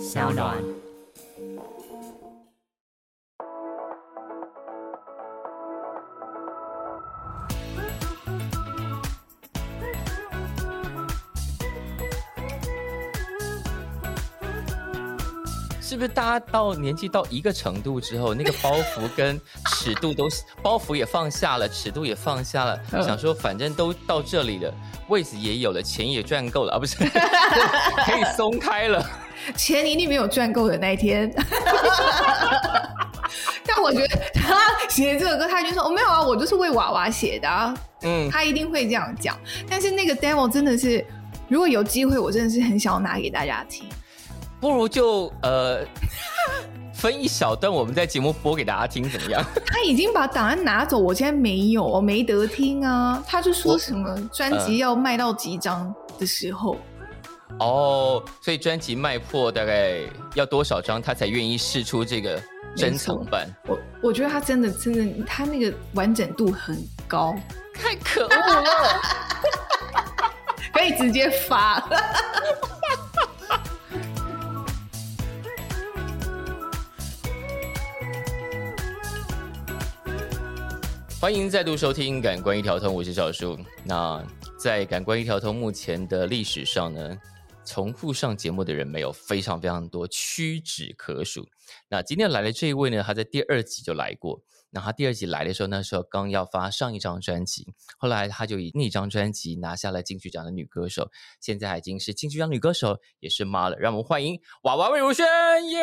小暖。是不是大家到年纪到一个程度之后，那个包袱跟尺度都包袱也放下了，尺度也放下了，想说反正都到这里了，位子也有了，钱也赚够了啊，不是 可以松开了。钱一定没有赚够的那一天。但我觉得他写这首歌，他就说：“哦，没有啊，我就是为娃娃写的。”啊。嗯，他一定会这样讲。但是那个 demo 真的是，如果有机会，我真的是很想要拿给大家听。不如就呃 分一小段，我们在节目播给大家听，怎么样？他已经把档案拿走，我现在没有，没得听啊。他就说什么专辑要卖到几张的时候，哦，所以专辑卖破大概要多少张，他才愿意试出这个珍藏版？我我觉得他真的真的，他那个完整度很高，太可恶了，可以直接发。欢迎再度收听《感官一条通》，我是小树。那在《感官一条通》目前的历史上呢，重复上节目的人没有非常非常多，屈指可数。那今天来的这一位呢，他在第二集就来过。那他第二集来的时候，那时候刚要发上一张专辑，后来他就以那张专辑拿下了金曲奖的女歌手，现在已经是金曲奖女歌手，也是妈了。让我们欢迎娃娃魏如萱耶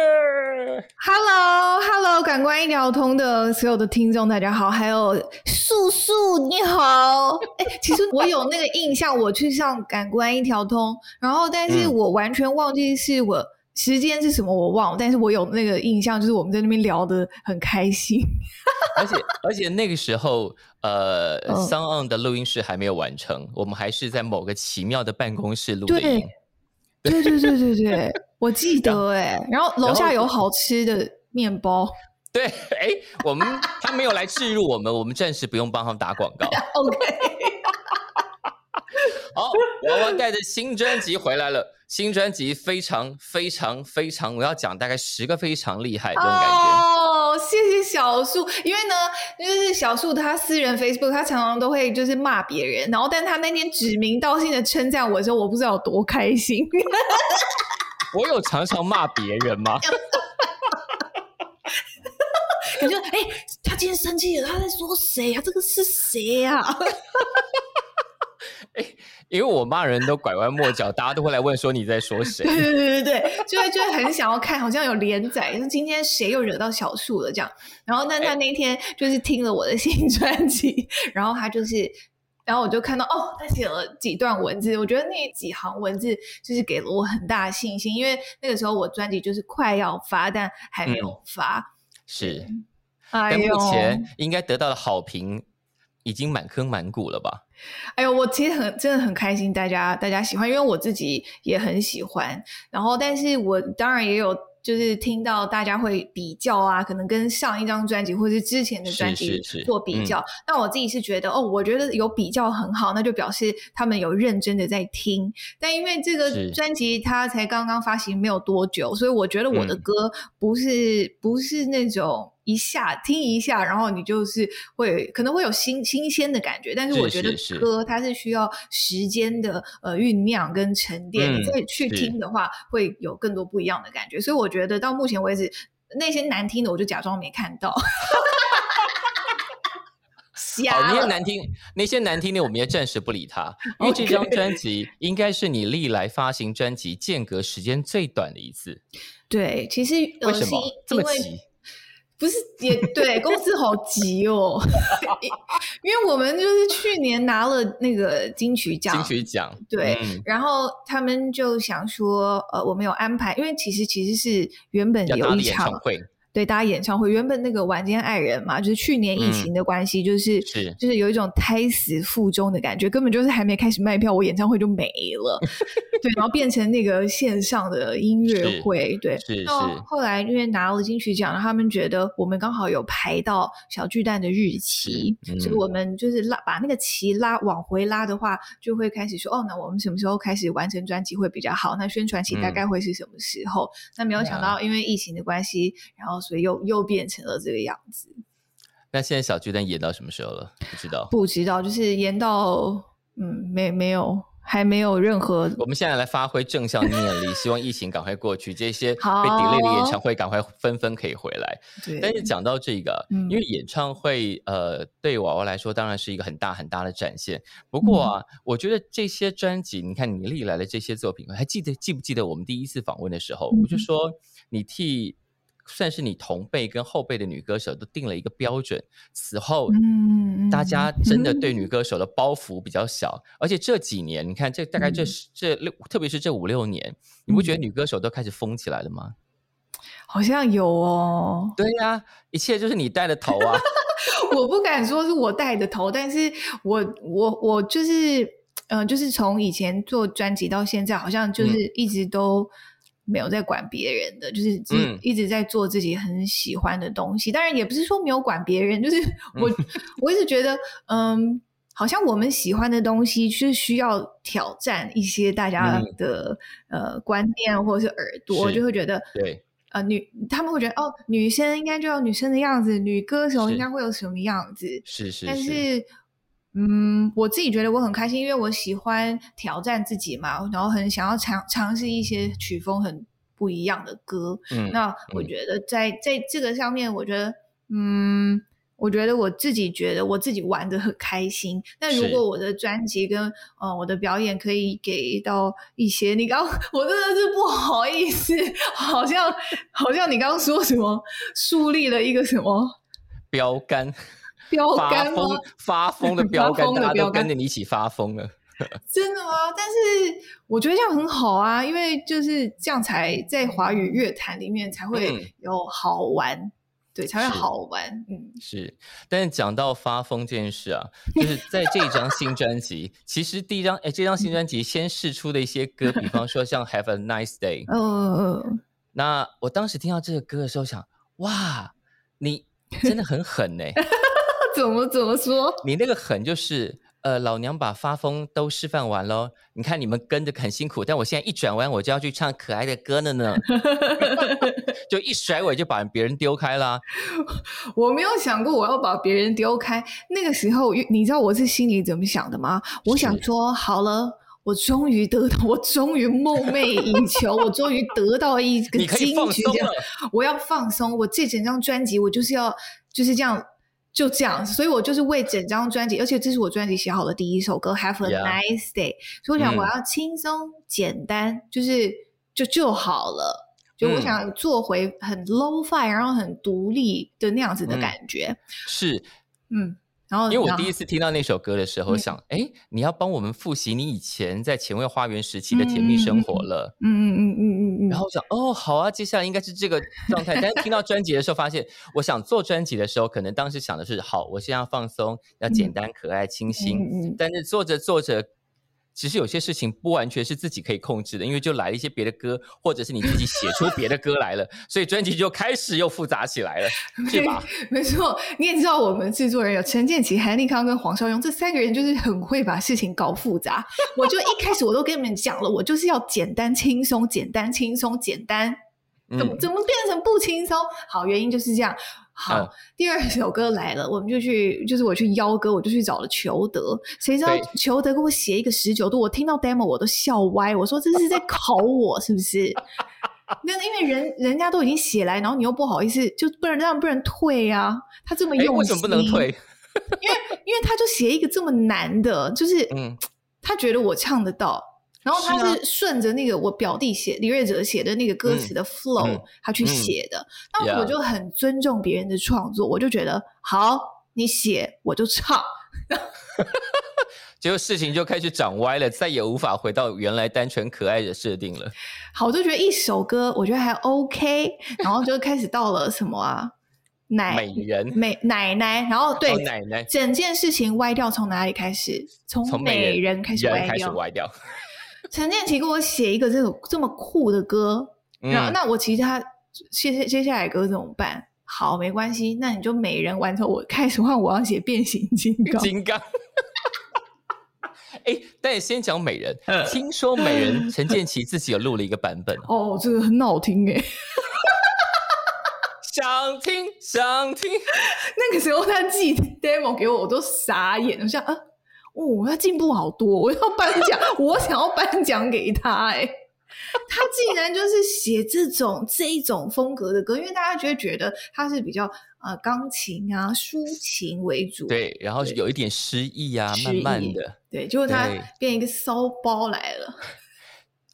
！Hello，Hello，感官一条通的所有的听众，大家好，还有素素你好。哎，其实我有那个印象，我去上感官一条通，然后但是我完全忘记是我。时间是什么我忘了，但是我有那个印象，就是我们在那边聊的很开心。而且而且那个时候，呃，Sound 的录音室还没有完成，我们还是在某个奇妙的办公室录的音。对对对对对，我记得哎。然后楼下有好吃的面包。对，哎，我们他没有来置入我们，我们暂时不用帮他们打广告。OK。好，娃娃带着新专辑回来了。新专辑非常非常非常，我要讲大概十个非常厉害这种感觉。哦，谢谢小树，因为呢，就是小树他私人 Facebook，他常常都会就是骂别人，然后但他那天指名道姓的称赞我的时候，我不知道有多开心。我有常常骂别人吗？感觉哎，他今天生气了，他在说谁啊？这个是谁呀？哎，因为我骂人都拐弯抹角，大家都会来问说你在说 谁？对对对对对，就会就会很想要看，好像有连载，说今天谁又惹到小树了这样。然后那他那天就是听了我的新专辑，然后他就是，然后我就看到哦，他写了几段文字，我觉得那几行文字就是给了我很大的信心，因为那个时候我专辑就是快要发，但还没有发，是，但目前应该得到的好评已经满坑满谷了吧？哎呦，我其实很真的很开心，大家大家喜欢，因为我自己也很喜欢。然后，但是我当然也有就是听到大家会比较啊，可能跟上一张专辑或是之前的专辑做比较。那我自己是觉得，哦，我觉得有比较很好，那就表示他们有认真的在听。但因为这个专辑它才刚刚发行没有多久，所以我觉得我的歌不是不是那种。一下听一下，然后你就是会可能会有新新鲜的感觉，但是我觉得歌它是需要时间的呃酝酿跟沉淀，你再去听的话会有更多不一样的感觉。所以我觉得到目前为止那些难听的我就假装没看到。好，那些难听那些难听的我们也暂时不理他，因为这张专辑应该是你历来发行专辑间隔时间最短的一次。对，其实为什么这么急？不是也对，公司好急哦，因为我们就是去年拿了那个金曲奖，金曲奖对，然后他们就想说，呃，我们有安排，因为其实其实是原本有一场会，对，大家演唱会原本那个晚间爱人嘛，就是去年疫情的关系，就是是就是有一种胎死腹中的感觉，根本就是还没开始卖票，我演唱会就没了。对，然后变成那个线上的音乐会，对，是是。后来因为拿了金曲奖，他们觉得我们刚好有排到小巨蛋的日期，所以我们就是拉把那个旗拉往回拉的话，就会开始说哦，那我们什么时候开始完成专辑会比较好？那宣传期大概会是什么时候？那没有想到因为疫情的关系，然后。所以又又变成了这个样子。那现在小巨蛋演到什么时候了？不知道，不知道，就是演到嗯，没没有，还没有任何。我们现在来发挥正向念力，希望疫情赶快过去，这些 被 delay 的演唱会赶快纷纷可以回来。对。但是讲到这个，因为演唱会呃，对娃娃来说当然是一个很大很大的展现。不过啊，我觉得这些专辑，你看你历来的这些作品，还记得记不记得我们第一次访问的时候，我就说你替。算是你同辈跟后辈的女歌手都定了一个标准，此后，嗯大家真的对女歌手的包袱比较小，而且这几年，你看这大概这这六，特别是这五六年，你不觉得女歌手都开始疯起来了吗？好像有哦，对呀，一切就是你带的头啊！我不敢说是我带的头，但是我我我就是，嗯，就是从以前做专辑到现在，好像就是一直都。没有在管别人的，就是一直在做自己很喜欢的东西。当然，也不是说没有管别人，就是我我一直觉得，嗯，好像我们喜欢的东西是需要挑战一些大家的呃观念或者是耳朵，就会觉得对呃女他们会觉得哦，女生应该就有女生的样子，女歌手应该会有什么样子？是是，但是。嗯，我自己觉得我很开心，因为我喜欢挑战自己嘛，然后很想要尝尝试一些曲风很不一样的歌。嗯，那我觉得在在这个上面，我觉得，嗯，我觉得我自己觉得我自己玩的很开心。那如果我的专辑跟呃我的表演可以给到一些，你刚 我真的是不好意思，好像好像你刚刚说什么树立了一个什么标杆。标 杆吗？发疯的标杆，大家都跟着你一起发疯了。真的吗？但是我觉得这样很好啊，因为就是这样才在华语乐坛里面才会有好玩，对，才会好玩。嗯，是。但是讲到发疯这件事啊，就是在这张新专辑，其实第一张哎，这张新专辑先试出的一些歌，比方说像《Have a Nice Day》。嗯嗯。那我当时听到这个歌的时候，想，哇，你真的很狠呢。怎么怎么说？你那个狠就是，呃，老娘把发疯都示范完喽。你看你们跟着很辛苦，但我现在一转弯，我就要去唱可爱的歌了呢。就一甩尾就把别人丢开了。我没有想过我要把别人丢开。那个时候，你知道我是心里怎么想的吗？我想说，好了，我终于得到，我终于梦寐以求，我终于得到一个金曲奖，我要放松。我这整张专辑，我就是要就是这样。就这样，所以我就是为整张专辑，而且这是我专辑写好的第一首歌，Have a nice day。所以我想我要轻松简单，就是就就好了。就我想做回很 low fi，然后很独立的那样子的感觉。是，嗯。然后，因为我第一次听到那首歌的时候，想，哎，你要帮我们复习你以前在前卫花园时期的甜蜜生活了。嗯嗯嗯嗯嗯嗯。然后我想，哦，好啊，接下来应该是这个状态。但是听到专辑的时候，发现，我想做专辑的时候，可能当时想的是，好，我现在要放松，要简单、可爱、清新。嗯嗯。但是做着做着。其实有些事情不完全是自己可以控制的，因为就来了一些别的歌，或者是你自己写出别的歌来了，所以专辑就开始又复杂起来了，是吧？没错，你也知道我们制作人有陈建奇、韩立康跟黄少勇这三个人，就是很会把事情搞复杂。我就一开始我都跟你们讲了，我就是要简单轻松，简单轻松，简单，怎么怎么变成不轻松？好，原因就是这样。好，第二 首歌来了，我们就去，就是我去邀歌，我就去找了裘德。谁知道裘德给我写一个十九度，我听到 demo 我都笑歪，我说这是在考我是不是？那因为人人家都已经写来，然后你又不好意思，就不能让不能退啊？他这么用心，为什么不能退？因为因为他就写一个这么难的，就是嗯，他觉得我唱得到。然后他是顺着那个我表弟写李瑞哲写的那个歌词的 flow，他去写的。那我就很尊重别人的创作，我就觉得好，你写我就唱。结果事情就开始长歪了，再也无法回到原来单纯可爱的设定了。好，我就觉得一首歌我觉得还 OK，然后就开始到了什么啊，奶美人美奶奶，然后对、哦奶奶整件事情歪掉从哪里开始？从从美人开始歪掉。陈建奇给我写一个这种这么酷的歌，然那我其他接接接下来的歌怎么办？好，没关系，那你就美人完成，我开始换我要写变形金刚。金刚。哎，但先讲美人，嗯听说美人陈建奇自己有录了一个版本，哦，这个很好听诶。想 听想听。那个时候他寄 demo 给我，我都傻眼，我想啊，哦，他进步好多，我要颁奖，我想要颁奖给他哎。他竟然就是写这种这一种风格的歌，因为大家就会觉得他是比较呃钢琴啊抒情为主，对，然后有一点诗意啊，慢慢的。对，结果他变一个骚包来了，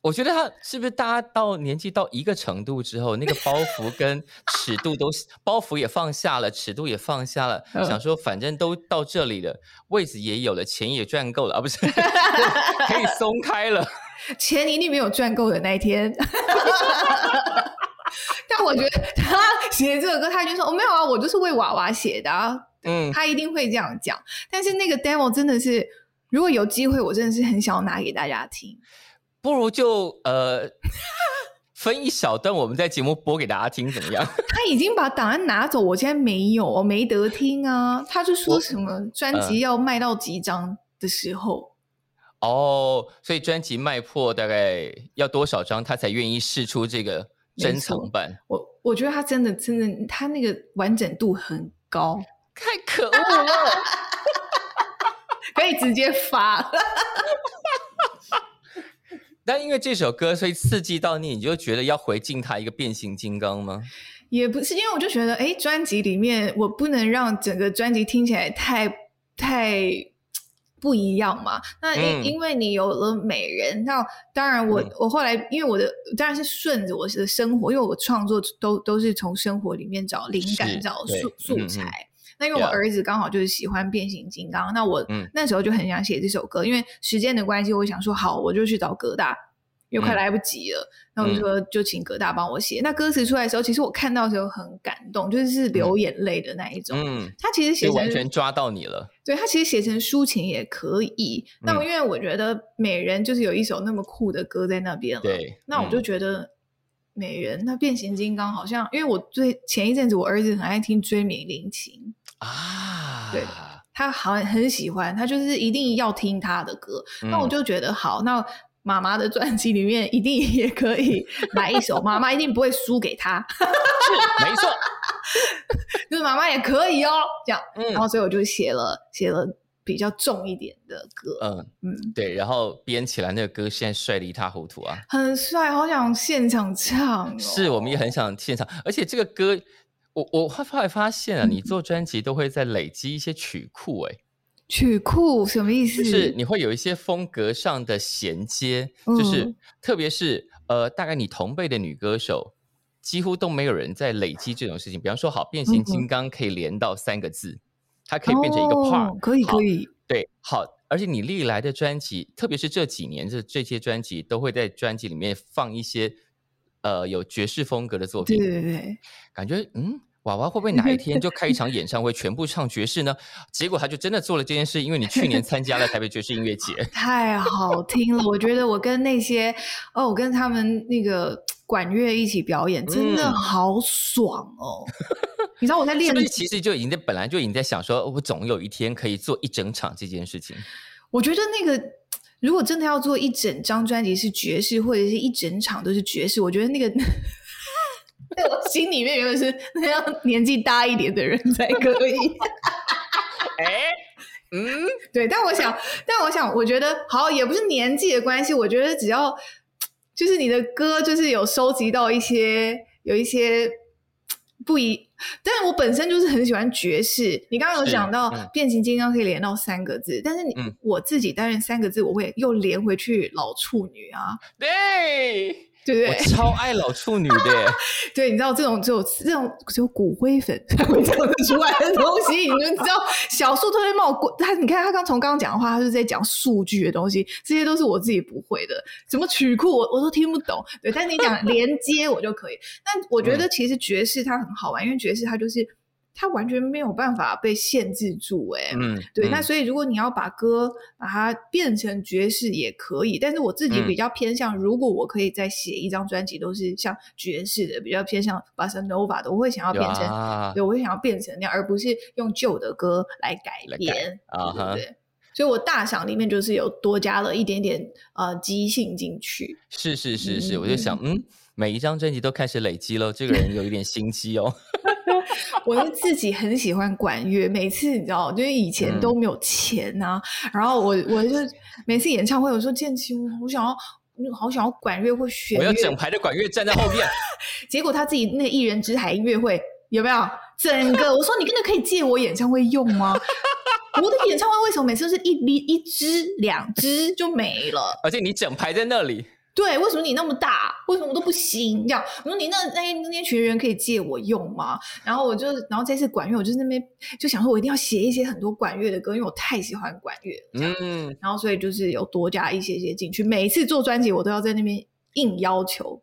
我觉得他是不是大家到年纪到一个程度之后，那个包袱跟尺度都包袱也放下了，尺度也放下了，嗯想说反正都到这里了，位置也有了，钱也赚够了啊，不是 可以松开了。钱一定没有赚够的那一天。但我觉得他写这首歌，他就说：“哦，没有啊，我就是为娃娃写的啊。”嗯，他一定会这样讲。但是那个 demo 真的是，如果有机会，我真的是很想要拿给大家听。不如就呃分一小段，我们在节目播给大家听，怎么样？他已经把档案拿走，我现在没有，我没得听啊。他就说什么专嗯辑要卖到几张的时候，哦，所以专辑卖破大概要多少张，他才愿意试出这个珍藏版？我我觉得他真的真的，他那个完整度很高，太可恶了！可以直接发。但因为这首歌，所以刺激到你，你就觉得要回敬他一个变形金刚吗？也不是，因为我就觉得，哎，专辑里面我不能让整个专辑听起来太太不一样嘛。那因、嗯因为你有了美人，那当然我、嗯我后来因为我的当然是顺着我的生活，因为我创作都都是从生活里面找灵感、找素素材。那因为我儿子刚好就是喜欢变形金刚，那我嗯那时候就很想写这首歌，因为时间的关系，我想说好，我就去找葛大，因为快嗯来不及了。那我就说就请葛大帮我写。那歌词出来的时候，其实我看到的时候很感动，就是是流眼泪的那一种。嗯，他其实写就完成全抓到你了。对他其实写成抒情也可以。那嗯因为我觉得美人就是有一首那么酷的歌在那边了，对那我就嗯觉得。美人，那变形金刚好像，因为我最前一阵子我儿子很爱听追美林琴，啊，对他好像很喜欢，他就是一定要听他的歌。那我嗯就觉得好，那妈妈的专辑里面一定也可以来一首，妈妈一定不会输给他，是没错，就是妈妈也可以哦，这样。嗯然后所以我就写了写了比较重一点的歌，嗯，嗯，对，然后编起来那个歌，现在帅的一塌糊涂啊！很帅，好想现场唱、哦。是我们也很想现场，而且这个歌，我我后来发现啊，嗯。你做专辑都会在累积一些曲库、欸，曲库？什么意思？就是你会有一些风格上的衔接，就是嗯。特别是呃，大概你同辈的女歌手。几乎都没有人在累积这种事情，比方说，好，变形金刚可以连到三个字，它可以变成一个 part，、哦、可以可以，对，好，而且你历来的专辑，特别是这几年这这些专辑，都会在专辑里面放一些呃有爵士风格的作品，对对对，感觉嗯，娃娃会不会 哪一天就开一场演唱会，全部唱爵士呢？结果他就真的做了这件事，因为你去年参加了台北爵士音乐节，太好听了！我觉得我跟那些哦，我跟他们那个管乐一起表演，真的嗯好爽哦！你知道我在 练是不，是其实就已经在本来就已经在想说，我总有一天可以做一整场这件事情。我觉得那个如果真的要做一整张专辑是爵士，或者是一整场都是爵士，我觉得那个。在我心里面原本是那样年纪大一点的人才可以，哎，嗯，对，但我想，但我想，我觉得好也不是年纪的关系，我觉得只要就是你的歌，就是有收集到一些有一些不一，但是我本身就是很喜欢爵士。你刚刚有讲到嗯。变形金刚可以连到三个字，但是你、嗯。我自己担任三个字，我会又连回去老处女啊，对，对不我对？超爱老处女的，对，你知道这种只有这种只有骨灰粉才 会讲得出来的东西，你们知道小树特别冒过他，你看他刚从刚刚讲的话，他是在讲数据的东西，这些都是我自己不会的，什么曲库我我都听不懂。对，但是你讲连接我就可以。但我觉得嗯其实爵士它很好玩，因为爵士它就是它完全没有办法被限制住、欸，哎、嗯，对，嗯那所以如果你要把歌把它变成爵士也可以，但是我自己嗯比较偏向，如果我可以再写一张专辑都是像爵士的，比较偏向 bossa nova 的，我会想要变成，啊对我会想要变成那样，而不是用旧的歌来改编，啊。所以我大赏里面就是有多加了一点点呃即兴进去，是是是是，嗯我就想，嗯，每一张专辑都开始累积了，这个人有一点心机哦。我是自己很喜欢管乐，每次你知道，就是以前嗯都没有钱呐、然后我我就每次演唱会，我说建奇，我好想要，我好想要管乐或弦乐，我要整排的管乐站在后面，结果他自己那个艺人之海音乐会有没有整个？我说你真的可以借我演唱会用吗？我的演唱会为什么每次都是一一一支两支就没了？而且你整排在那里，对，为什么你那么大？为什么我都不行？这样，我说你那那那那群人可以借我用吗？然后我就，然后这次管乐，我就那边就想说，我一定要写一些很多管乐的歌，因为我太喜欢管乐。嗯，嗯，然后所以就是有多加一些些进去。每一次做专辑，我都要在那边硬要求。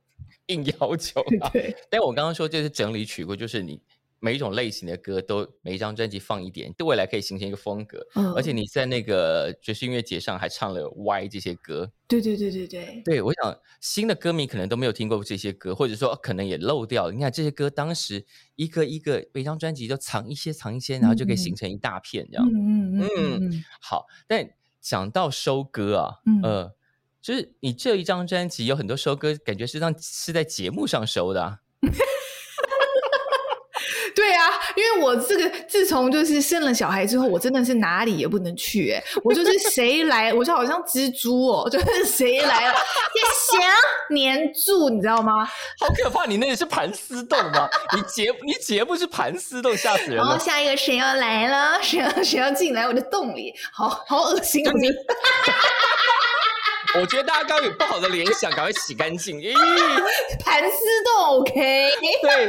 硬要求啊。对，但我刚刚说这是整理曲库，就是你每一种类型的歌都每一张专辑放一点，对未来可以形成一个风格。嗯，而且你在那个爵士音乐节上还唱了 Y 这些歌，对对对对对，对我想新的歌迷可能都没有听过这些歌，或者说可能也漏掉了。你看这些歌当时一个一个每张专辑都藏一些藏一些，然后就可以形成一大片这样。嗯嗯嗯嗯嗯，好，但讲到收歌啊，嗯呃，就是你这一张专辑有很多收歌，感觉是让是在节目上收的、啊。因为我这个自从就是生了小孩之后，我真的是哪里也不能去、欸，我就是谁来，我就好像蜘蛛哦，就是谁来了也想黏住，你知道吗？好可怕！你那里是盘丝洞吗？你节你节目是盘丝洞，吓死人了。然后下一个谁要来了，谁要谁要进来我的洞里，好好恶心你我觉得大家刚刚有不好的联想，赶快洗干净。咦，盘丝洞，OK。对，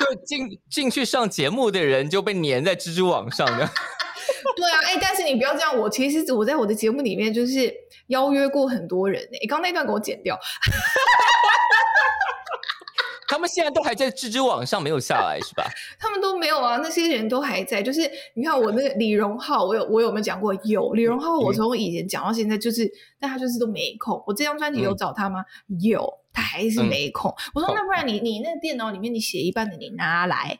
就进 进去上节目的人就被粘在蜘蛛网上的。对啊，哎、但是你不要这样，我其实我在我的节目里面就是邀约过很多人呢、欸。刚刚那段给我剪掉，他们现在都还在蜘蛛网上没有下来，是吧？他们都没有啊，那些人都还在。就是你看我那个李荣浩，我有我有没有讲过？有李荣浩，我从以前讲到现在，就是但他就是都没空。我这张专辑有找他吗？有，他还是没空。我说那不然你你那个电脑里面你写一半的你拿来，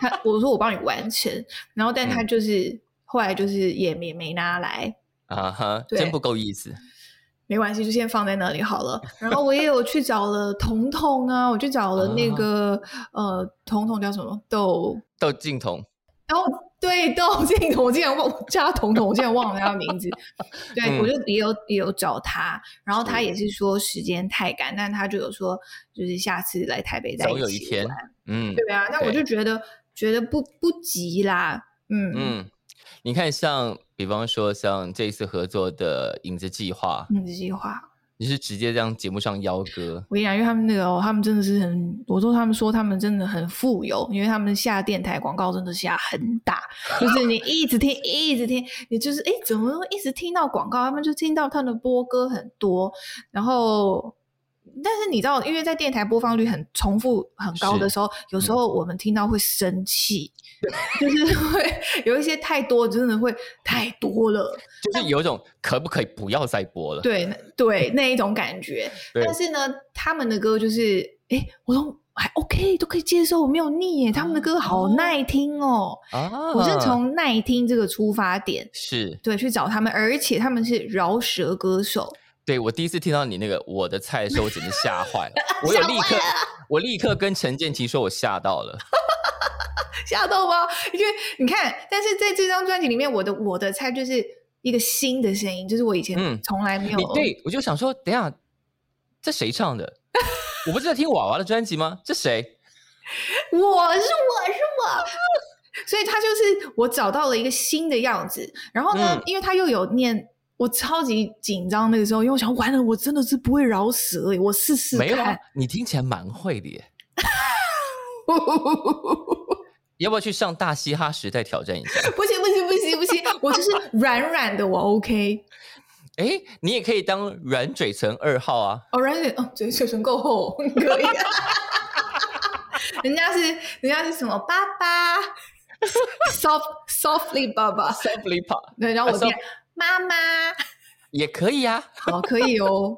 他我说我帮你完成，然后但他就是、后来就是也没没拿来。啊哈，真不够意思。没关系，就先放在那里好了。然后我也有去找了彤彤啊，我去找了那个、呃，彤彤叫什么豆，窦靖童，然后对窦靖童，我竟然忘我叫他彤彤，我竟然忘了他的名字。对，嗯我就也有也有找他，然后他也是说时间太赶，但他就有说就是下次来台北再总一有一天起玩。嗯对啊，那我就觉得觉得不不急啦，嗯嗯嗯，你看像比方说像这一次合作的影子计划，嗯，这句话。你是直接这样节目上邀歌，我跟你讲，因为他们那个、哦，他们真的是很，我说他们说他们真的很富有，因为他们下电台广告真的下很大，就是你一直听，一直听，你就是哎，怎么会一直听到广告？他们就听到他们的播歌很多，然后。但是你知道，因为在电台播放率很重复很高的时候，有时候我们听到会生气，就是 会有一些太多，真的会太多了。就是有一种可不可以不要再播了？对那对那一种感觉。但是呢，他们的歌就是，哎，我都还 OK，都可以接受，我没有腻耶。他们的歌好耐听哦。啊，我是从耐听这个出发点，是对，去找他们，而且他们是饶舌歌手，对我第一次听到你那个我的菜的时候，我简直吓坏了，我有立刻我立刻跟陈建奇说，我吓到了。吓到吗？因为你看，但是在这张专辑里面，我的我的菜就是一个新的声音，就是我以前嗯从来没有。你对我就想说，等一下这谁唱的？我不是在听娃娃的专辑吗？这谁？我是我是我，所以他就是我找到了一个新的样子。然后呢，嗯因为他又有念我超级紧张那个时候，因为我想完了，我真的是不会饶舌耶，我试试没有啊。，你听起来蛮会的耶。要不要去上大嘻哈时代挑战一下？不行不行不行不行，我就是 软软的，我 OK。哎，你也可以当软嘴唇二号啊。哦，软嘴哦，嘴嘴唇够厚，可以。人家是人家是什么爸爸，soft softly 爸爸，Softly pop 对，然后我啊变妈妈，也可以啊。好，可以哦。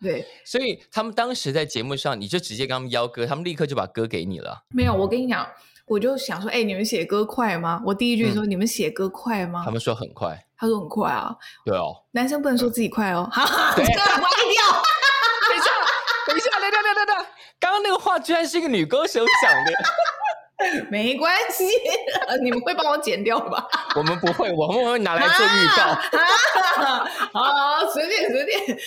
对，所以他们当时在节目上，你就直接跟他们邀歌，他们立刻就把歌给你了。没有，我跟你讲，我就想说，哎、你们写歌快吗？我第一句说、你们写歌快吗他？们说很快，他说很快啊，对哦。男生不能说自己快哦，哈哈，对这个歪掉。等一下，等一下，等等等一下，刚刚那个话居然是一个女歌手讲的，没关系，你们会帮我剪掉吧？我们不会，我们会拿来做预告。啊，好，随便随便，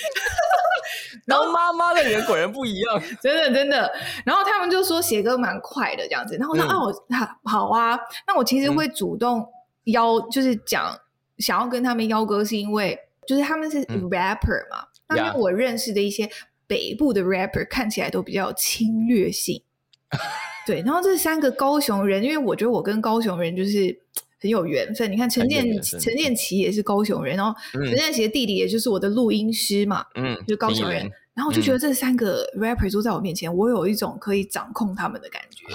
然后妈妈的人果然不一样。真的真的。然后他们就说写歌蛮快的这样子，然后我说、嗯啊，我好好啊，那我其实会主动邀，就是讲想要跟他们邀歌，是因为就是他们是嗯 rapper 嘛，那因为我认识的一些北部的 rapper 看起来都比较有侵略性。对，然后这三个高雄人，因为我觉得我跟高雄人就是 很有缘分。你看陈建陈建奇也是高雄人，然后嗯陈建奇的弟弟也就是我的录音师嘛，嗯，就是高雄人。然后我就觉得这三个 rapper 坐在我面前，我有一种可以掌控他们的感觉，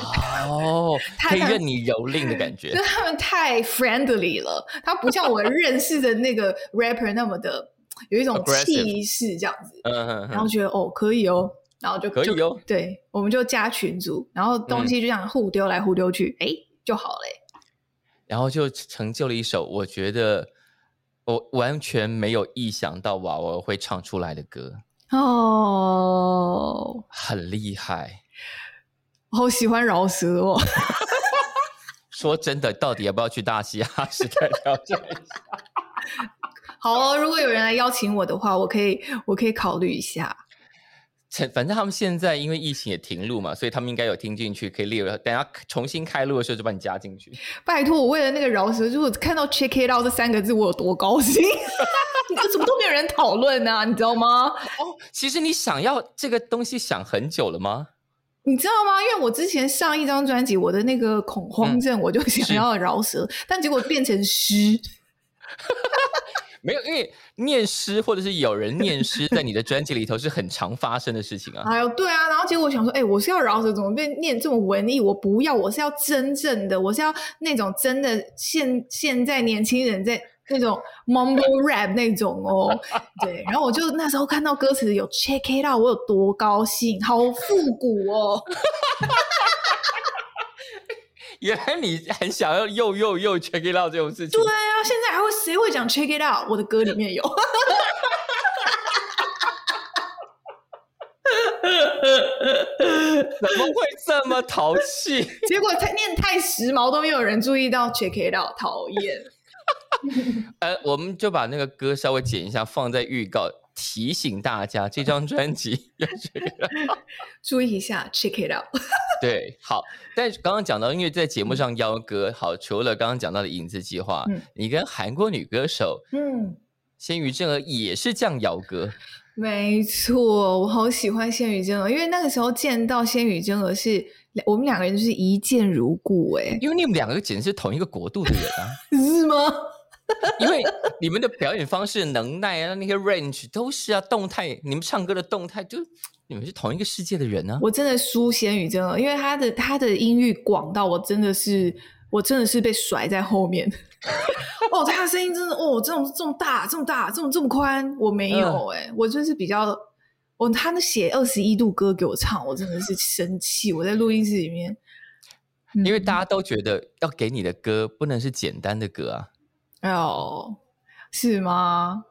哦，可以任你蹂躏的感觉就是。他们太 friendly 了，他不像我认识的那个 rapper 那么的 有一种气势这样子。嗯嗯然后嗯，觉得哦可以哦，然后就就可以哦对，我们就加群组，然后东西就这样互丢来互丢去，哎、就好了欸。然后就成就了一首我觉得我完全没有意想到娃娃会唱出来的歌，哦，很厉害。我好喜欢饶舌哦。说真的，到底要不要去大西哈时代挑战一下？好哦，如果有人来邀请我的话，我可以，我可以考虑一下。反反正他们现在因为疫情也停录嘛，所以他们应该有听进去，可以列入。等下重新开录的时候就把你加进去。拜托，我为了那个饶舌，如果看到 “check it out” 这三个字，我有多高兴！你怎么都没有人讨论啊？你知道吗？哦，其实你想要这个东西想很久了吗？你知道吗？因为我之前上一张专辑，我的那个恐慌症，我就想要饶舌，但结果变成诗。没有，因为念诗或者是有人念诗，在你的专辑里头是很常发生的事情啊。哎呦，对啊，然后结果我想说，哎、我是要饶舌，怎么变念这么文艺？我不要，我是要真正的，我是要那种真的现现在年轻人在那种 mumble rap 那种哦。对，然后我就那时候看到歌词有 check it out，我有多高兴，好复古哦。原来你很想要又又又 check it out 这种事情对。啊，现在还会谁会讲 check it out？我的歌里面有。怎么会这么淘气？结果太念太时髦，都没有人注意到 check it out，讨厌。呃，我们就把那个歌稍微剪一下，放在预告，提醒大家这张专辑。注意一下，check it out。对，好。但是刚刚讲到，因为在节目上邀歌，好，除了刚刚讲到的影子计划，嗯你跟韩国女歌手嗯，鲜于正儿也是这样邀歌。没错，我好喜欢仙羽真儿，因为那个时候见到仙羽真儿是我们两个人就是一见如故、哎，因为你们两个简直是同一个国度的人啊！是吗？因为你们的表演方式、能耐啊，那些 range 都是啊，动态，你们唱歌的动态，就 你们是同一个世界的人啊。我真的输仙宇真的，因为他的他的音域广到我真的是我真的是被甩在后面。哦，他的声音真的哦，这种这么大，这么大，这么这么宽，我没有哎、我就是比较。我他那写二十一度歌给我唱，我真的是生气。我在录音室里面，嗯因为大家都觉得要给你的歌不能是简单的歌啊。哦，是吗？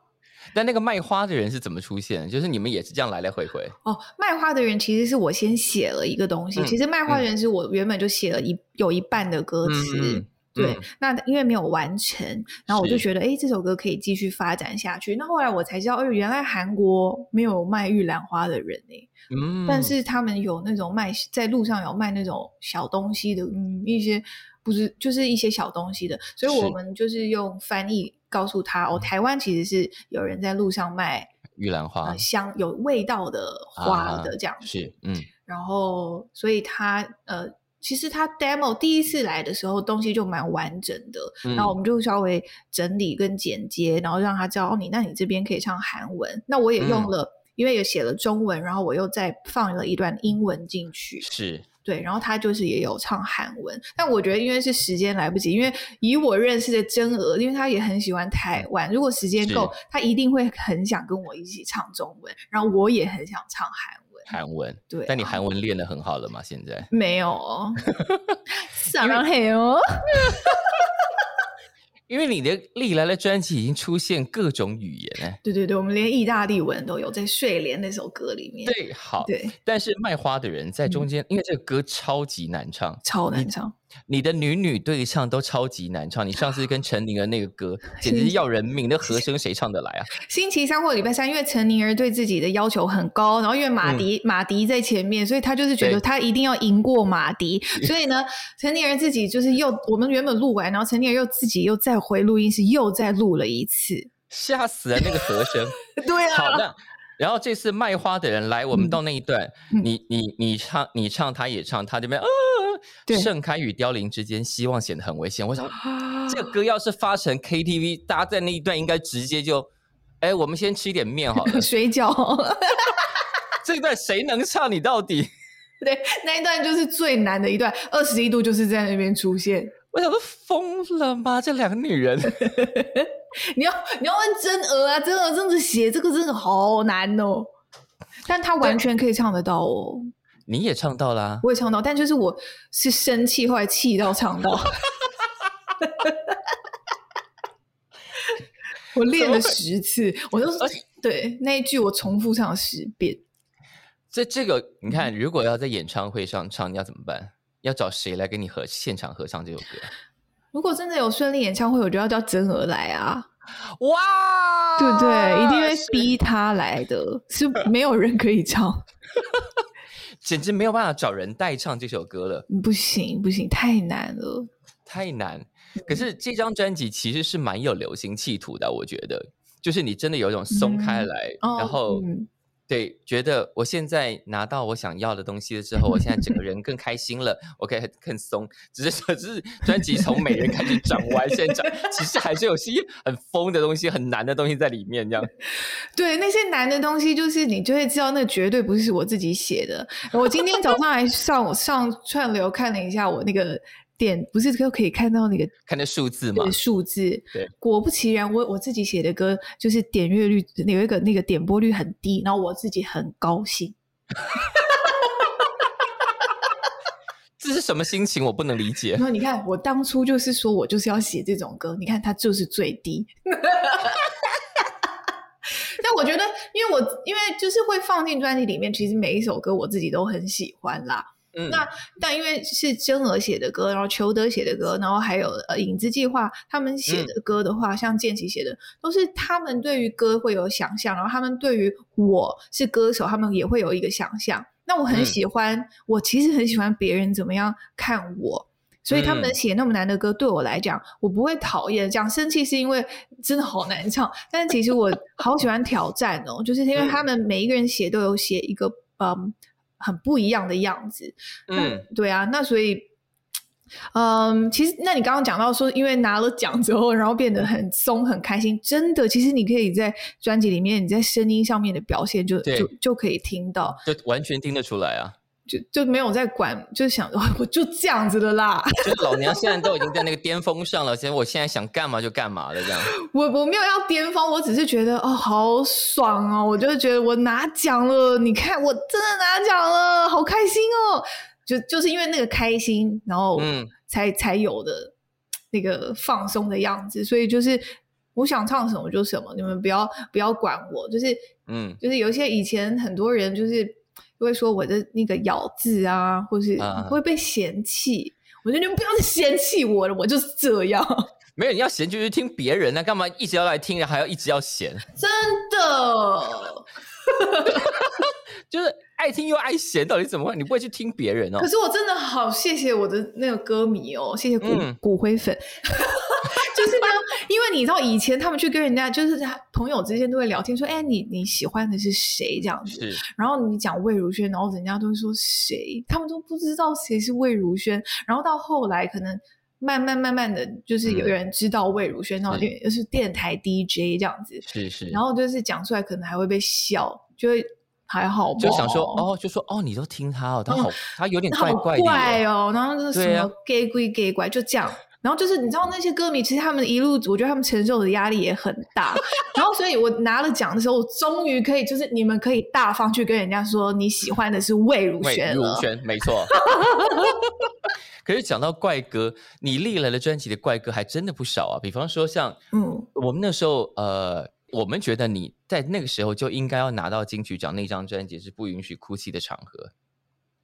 但那个卖花的人是怎么出现？就是你们也是这样来来回回。哦，卖花的人其实是我先写了一个东西。嗯其实卖花的人是我原本就写了一有一半的歌词，对，嗯那因为没有完成，然后我就觉得，哎，这首歌可以继续发展下去。那后来我才知道，哦，原来韩国没有卖玉兰花的人呢、嗯，但是他们有那种卖在路上有卖那种小东西的，嗯，一些不是就是一些小东西的，所以我们就是用翻译告诉他，哦，台湾其实是有人在路上卖玉兰花呃香有味道的花啊的这样子，是嗯。然后所以他呃。其实他 demo 第一次来的时候，东西就蛮完整的，嗯然后我们就稍微整理跟剪接，然后让他知道哦，你那你这边可以唱韩文，那我也用嗯。了，因为也写了中文，然后我又再放了一段英文进去，是对，然后他就是也有唱韩文，但我觉得因为是时间来不及，因为以我认识的真娥，因为他也很喜欢台湾，如果时间够是，他一定会很想跟我一起唱中文，然后我也很想唱韩文。韩文。对啊但你韩文练得很好了吗？现在？没有哦，撒浪嘿哦，因为你的历来的专辑已经出现各种语言哎。对对对，我们连意大利文都有在《睡莲》那首歌里面，对，好。对，但是卖花的人在中间，因为这个歌超级难唱，超难唱。你的女女对唱都超级难唱。你上次跟陈宁儿那个歌，简直是要人命，那和声谁唱得来啊？星期三或礼拜三，因为陈宁儿对自己的要求很高，然后因为马迪、马迪在前面，所以他就是觉得他一定要赢过马迪，所以呢，陈宁儿自己就是又我们原本录完，然后陈宁儿又自己又再回录音室又再录了一次。吓死了那个和声。对啊，好，的然后这次卖花的人来，我们嗯到那一段，嗯你你你唱，你唱，他也唱，他这边呃，对盛开与凋零之间，希望显得很危险。我想这个歌要是发成 KTV，大家在那一段应该直接就，哎，我们先吃一点面好了。水饺，这一段谁能唱？你到底？对，那一段就是最难的一段，二十一度就是在那边出现。我想说疯了吗？这两个女人，你要你要问真娥啊，真娥真的写这个真的好难哦，但她完全可以唱得到哦。你也唱到啦、我也唱到，但就是我是生气，后来气到唱到。我练了十次，我都对那一句我重复唱十遍。这这个你看，如果要在演唱会上唱，你要怎么办？要找谁来跟你合现场合唱这首歌？如果真的有顺利演唱会，我就要叫真娥来啊，哇，对不对？一定会逼他来的，是没有人可以唱，简直没有办法找人代唱这首歌了，不行不行，太难了。太难。可是这张专辑其实是蛮有流行企图的，我觉得，就是你真的有一种松开来，哦然后、嗯对，觉得我现在拿到我想要的东西了之后，我现在整个人更开心了，我可以更松。只是，只是专辑从美人开始转弯，现在转，其实还是有些很疯的东西、很难的东西在里面，这样。对那些难的东西，就是你就会知道，那绝对不是我自己写的。我今天早上还上上串流看了一下我那个点，不是都可以看到那个看那数字嘛那个，数字。对，果不其然，我我自己写的歌就是点阅率有一个那个点播率很低，然后我自己很高兴。这是什么心情？我不能理解然。后你看，我当初就是说我就是要写这种歌，你看它就是最低。但我觉得，因为我因为就是会放进专辑里面，其实每一首歌我自己都很喜欢啦。嗯，那但因为是真娥写的歌，然后裘德写的歌，然后还有呃影子计划他们写的歌的话，像建奇写的，都是他们对于歌会有想象，然后他们对于我是歌手，他们也会有一个想象。那我很嗯喜欢，我其实很喜欢别人怎么样看我。所以他们嗯写那么难的歌，对我来讲，我不会讨厌。讲生气是因为真的好难唱，但是其实我好喜欢挑战哦，就是因为他们每一个人写都有写一个嗯很不一样的样子。嗯，对啊，那所以，嗯，其实那你刚刚讲到说，因为拿了奖之后，然后变得很松、很开心，真的，其实你可以在专辑里面，你在声音上面的表现就就就可以听到，就完全听得出来啊！就就没有在管，就想 哦我就这样子的啦，就是老娘现在都已经在那个巅峰上了，其实我现在想干嘛就干嘛了，这样。我我没有要巅峰，我只是觉得哦好爽哦，我就觉得我拿奖了，你看我真的拿奖了，好开心哦，就就是因为那个开心，然后嗯。才、才有的那个放松的样子，所以就是我想唱什么就什么，你们不要不要管我，就是嗯。就是有一些以前很多人就是会说我的那个咬字啊，或是啊会被嫌弃。我觉得你们不要再嫌弃我了，我就是这样，没有，你要嫌就去听别人啊，干嘛一直要来听，然后还要一直要嫌？真的。就是爱听又爱嫌，到底怎么会？你不会去听别人哦？可是我真的好谢谢我的那个歌迷哦，谢谢骨骨灰粉。就是呢，因为你知道以前他们去跟人家，就是朋友之间都会聊天，说：“哎，你你喜欢的是谁？”这样子。然后你讲魏如萱，然后人家都会说谁？他们都不知道谁是魏如萱。然后到后来，可能慢慢慢慢的就是有人知道魏如萱，然后就又是电台 DJ 这样子。是是。然后就是讲出来，可能还会被笑，就会。还好，就想说哦，就说哦，你都听他哦，他好，他有点 怪怪怪哦，然后就是什么 gay 归 gay 怪，就这样。然后就是你知道那些歌迷，其实他们一路，我觉得他们承受的压力也很大。然后所以我拿了奖的时候，我终于可以，就是你们可以大方去跟人家说你喜欢的是魏如萱魏如萱，没错。可是讲到怪歌，你历来的专辑的怪歌还真的不少啊。比方说像嗯，我们那时候呃。我们觉得你在那个时候就应该要拿到金曲奖，那张专辑是不允许哭泣的场合。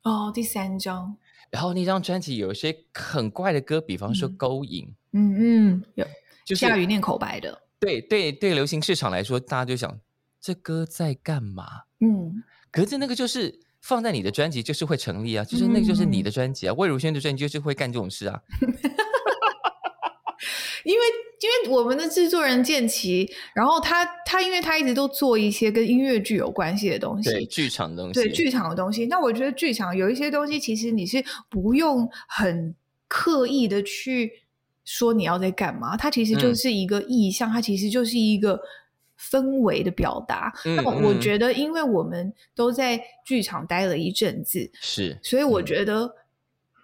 哦，第三张。然后那张专辑有一些很怪的歌，比方说勾引。嗯嗯，有，就是夏雨念口白的。对对对，流行市场来说，大家就想这歌在干嘛？嗯，可是那个就是放在你的专辑就是会成立啊，就是那个就是你的专辑啊，魏如萱的专辑就是会干这种事啊。因为。因为我们的制作人建奇，然后他他因为他一直都做一些跟音乐剧有关系的东西，对剧场的东西，对剧场的东西。那我觉得剧场有一些东西，其实你是不用很刻意的去说你要在干嘛，它其实就是一个意象，它其实就是一个氛围的表达。那么我觉得，因为我们都在剧场待了一阵子，是，所以我觉得。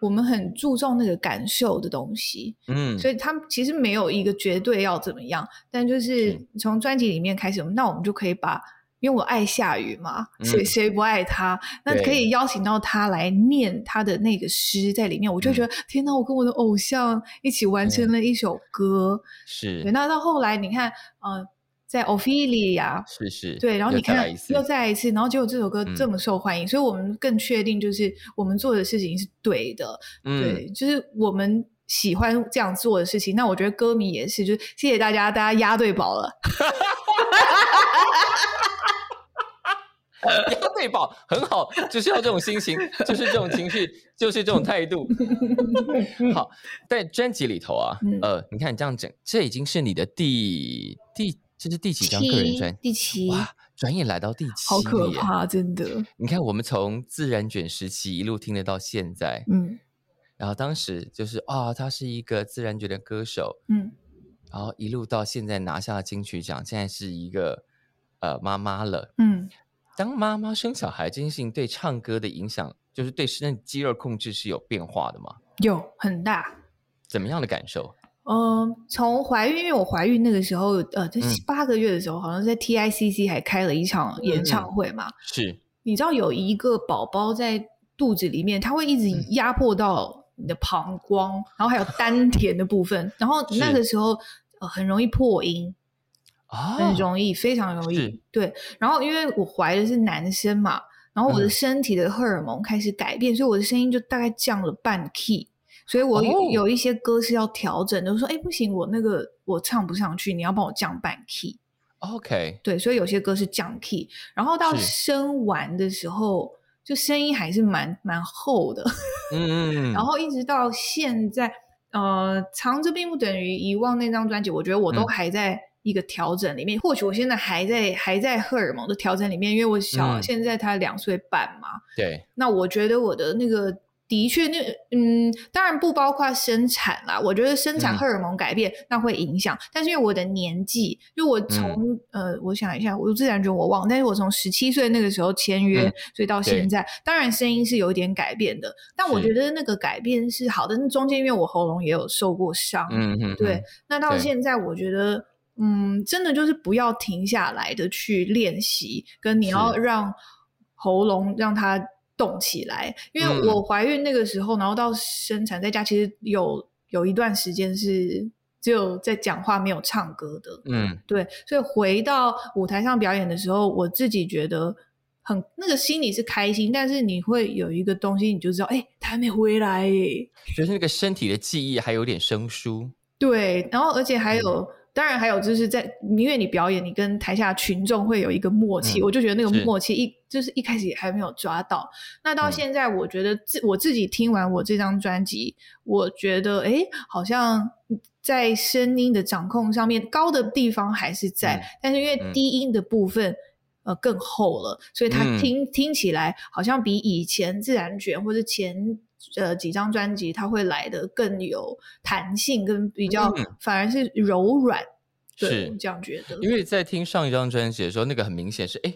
我们很注重那个感受的东西，嗯，所以他们其实没有一个绝对要怎么样，但就是从专辑里面开始，那我们就可以把，因为我爱下雨嘛，谁谁不爱他？那可以邀请到他来念他的那个诗在里面，我就觉得天哪，我跟我的偶像一起完成了一首歌，是。那到后来你看，嗯。在 Ophelia 是是，对，然后你看又再一次，然后结果这首歌这么受欢迎，所以我们更确定就是我们做的事情是对的，对，就是我们喜欢这样做的事情。那我觉得歌迷也是，就是谢谢大家，大家押对宝了，押对宝很好，就是要这种心情，就是这种情绪，就是这种态度。好，在专辑里头啊，呃，你看你这样整，这已经是你的第第。这是第几张个人专？第七哇，转眼来到第七，好可怕，真的。你看，我们从自然卷时期一路听得到现在，嗯，然后当时就是啊，他是一个自然卷的歌手，嗯，然后一路到现在拿下了金曲奖，现在是一个呃妈妈了，嗯，当妈妈生小孩这件事情对唱歌的影响，就是对身体肌肉控制是有变化的吗？有很大，怎么样的感受？嗯，从怀孕，因为我怀孕那个时候，呃，在八个月的时候，好像在 TICC 还开了一场演唱会嘛。是，你知道有一个宝宝在肚子里面，他会一直压迫到你的膀胱，然后还有丹田的部分，然后那个时候呃很容易破音，啊，很容易，非常容易。对，然后因为我怀的是男生嘛，然后我的身体的荷尔蒙开始改变，所以我的声音就大概降了半 key。所以我有有一些歌是要调整的，说哎不行，我那个我唱不上去，你要帮我降半 key。OK，对，所以有些歌是降 key，然后到生完的时候，就声音还是蛮蛮厚的。嗯，然后一直到现在，呃，藏着并不等于遗忘那张专辑，我觉得我都还在一个调整里面。或许我现在还在还在荷尔蒙的调整里面，因为我小现在他两岁半嘛。对，那我觉得我的那个。的确，那嗯，当然不包括生产啦。我觉得生产荷尔蒙改变那会影响，但是因为我的年纪，就我从呃，我想一下，我自然觉得我忘，但是我从十七岁那个时候签约，所以到现在，当然声音是有点改变的。但我觉得那个改变是好的。那中间因为我喉咙也有受过伤，嗯嗯，对。那到现在，我觉得嗯，真的就是不要停下来的去练习，跟你要让喉咙让它。动起来，因为我怀孕那个时候，然后到生产在家，其实有有一段时间是只有在讲话没有唱歌的。嗯，对，所以回到舞台上表演的时候，我自己觉得很那个心里是开心，但是你会有一个东西，你就知道，哎，他还没回来耶。就是那个身体的记忆还有点生疏。对，然后而且还有，当然还有就是在因为你表演，你跟台下群众会有一个默契，嗯我就觉得那个默契一就是一开始也还没有抓到。那到嗯现在，我觉得自我自己听完我这张专辑，我觉得诶，好像在声音的掌控上面，高的地方还是在，嗯但是因为嗯低音的部分。呃，更厚了，所以它嗯听、听起来好像比以前自然卷或者前呃几张专辑，它会来的更有弹性，跟比较、嗯反而是柔软。对，是我这样觉得。因为在听上一张专辑的时候，那个很明显是，哎，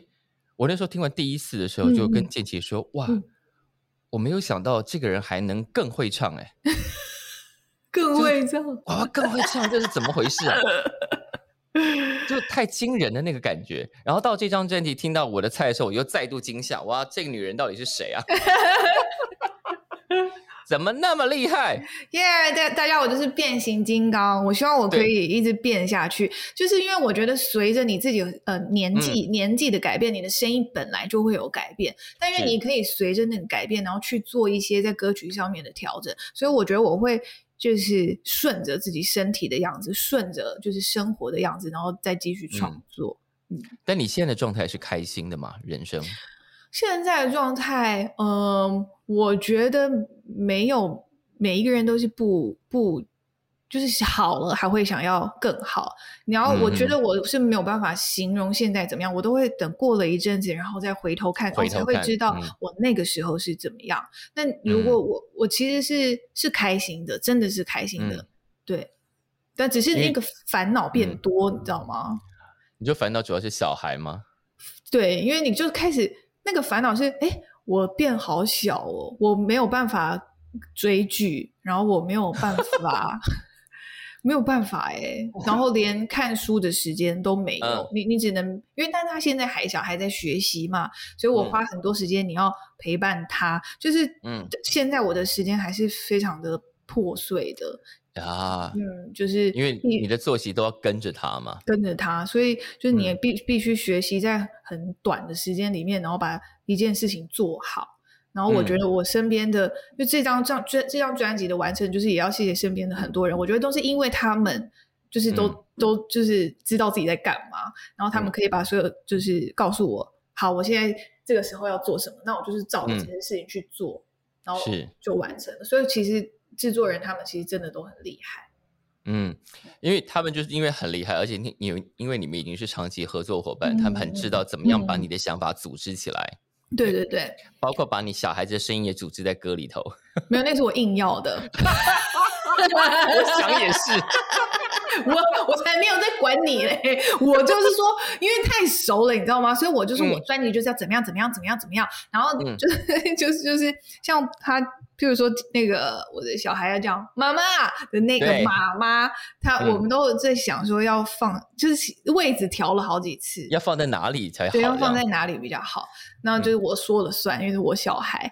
我那时候听完第一次的时候，嗯就跟嗯建奇说，哇嗯，我没有想到这个人还能更会唱，哎，更会唱，哇，更会唱，这是怎么回事啊？就太惊人的那个感觉。然后到这张专辑听到我的菜的时候，我又再度惊吓，哇，这个女人到底是谁啊？怎么那么厉害？耶！大大家，我就是变形金刚，我希望我可以一直变下去，就是因为我觉得随着你自己呃年纪、年纪的改变，你的声音本来就会有改变，但是你可以随着那个改变，然后去做一些在歌曲上面的调整，所以我觉得我会。就是顺着自己身体的样子，顺着就是生活的样子，然后再继续创作嗯作。但你现在的状态是开心的吗？人生？现在的状态，嗯、我觉得没有每一个人都是不不就是好了还会想要更好。你要，嗯我觉得我是没有办法形容现在怎么样，我都会等过了一阵子，然后再回头看，我才会知道嗯我那个时候是怎么样。那如果我、我其实是是开心的，真的是开心的，嗯对。但只是那个烦恼变嗯多，你知道吗？你就烦恼主要是小孩吗？对，因为你就开始那个烦恼是，哎，我变好小哦，我没有办法追剧，然后我没有办法，没有办法哎，然后连看书的时间都没有，嗯你你只能，因为但他现在还小，还在学习嘛，所以我嗯花很多时间，你要陪伴他，就是，嗯现在我的时间还是非常的破碎的，啊，嗯，就是因为你的作息都要跟着他嘛。跟着他，所以就是你也嗯必、必须学习在很短的时间里面，然后把一件事情做好。然后我觉嗯得我身边的，就这张专专这张专辑的完成，就是也要谢谢身边的很多人。我觉得都是因为他们，就是都、嗯都就是知道自己在干嘛，然后他们嗯可以把所有就是告诉我，好，我现在这个时候要做什么，那我就是照着嗯这件事情去做，然后是就完成了。所以其实制作人他们其实真的都很厉害。嗯，因为他们就是因为很厉害，而且你你因为你们已经是长期合作伙伴，他们很知道怎么样把嗯你的想法组织起来，对对对，包括把你小孩子的声音也组织在歌里头。没有，那是我硬要的。我想也是，我我才没有在管你嘞，我就是说，因为太熟了，你知道吗？所以我就说嗯。我专辑就是要怎么样怎么样怎么样怎么样，然后嗯。就是、就是就是像他，譬如说那个我的小孩要叫妈妈的那个妈妈，他、嗯。我们都在想说要放，就是位置调了好几次，要放在哪里才好？对，要放在哪里比较好？那就是我说了算，因为是我小孩。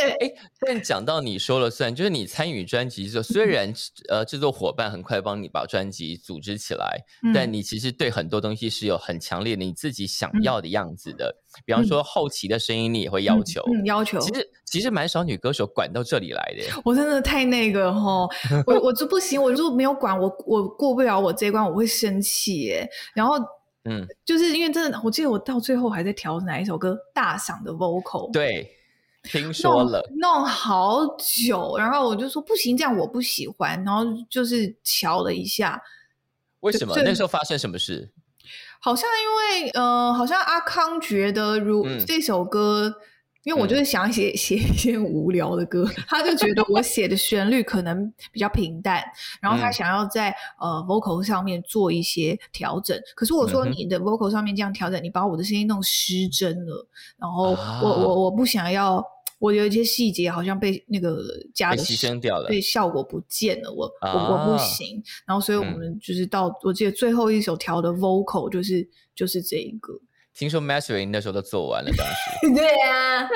对，哎，但讲到你说了算，就是你参与专辑之后，虽然呃制作伙伴很快帮你把专辑组织起来，但嗯你其实对很多东西是有很强烈的你自己想嗯要的样子的。比方说后期的声音，你也会要求。嗯，嗯要求。其实其实蛮少女歌手管到这里来的。我真的太那个哈，我我就不行，我就没有管我，我过不了我这一关，我会生气耶。然后嗯，就是因为真的，我记得我到最后还在调哪一首歌大嗓的 vocal，，对，听说了，弄好久，然后我就说不行，这样我不喜欢，然后就是瞧了一下，为什么？这那时候发生什么事？好像因为呃，好像阿康觉得如、嗯。这首歌，因为我就是想写、写一些无聊的歌，他就觉得我写的旋律可能比较平淡，然后他嗯想要在、呃 vocal 上面做一些调整。可是我说你的 vocal 上面这样调整，你把我的声音弄失真了，然后啊我、我我不想要。我有一些细节好像被那个加的牺牲掉了对效果不见了，我、我我不啊行。然后所以我嗯们就是到、我记得最后一首调的 vocal 就是就是这一个。听说 mastering 那时候都做完了，当时 对啊，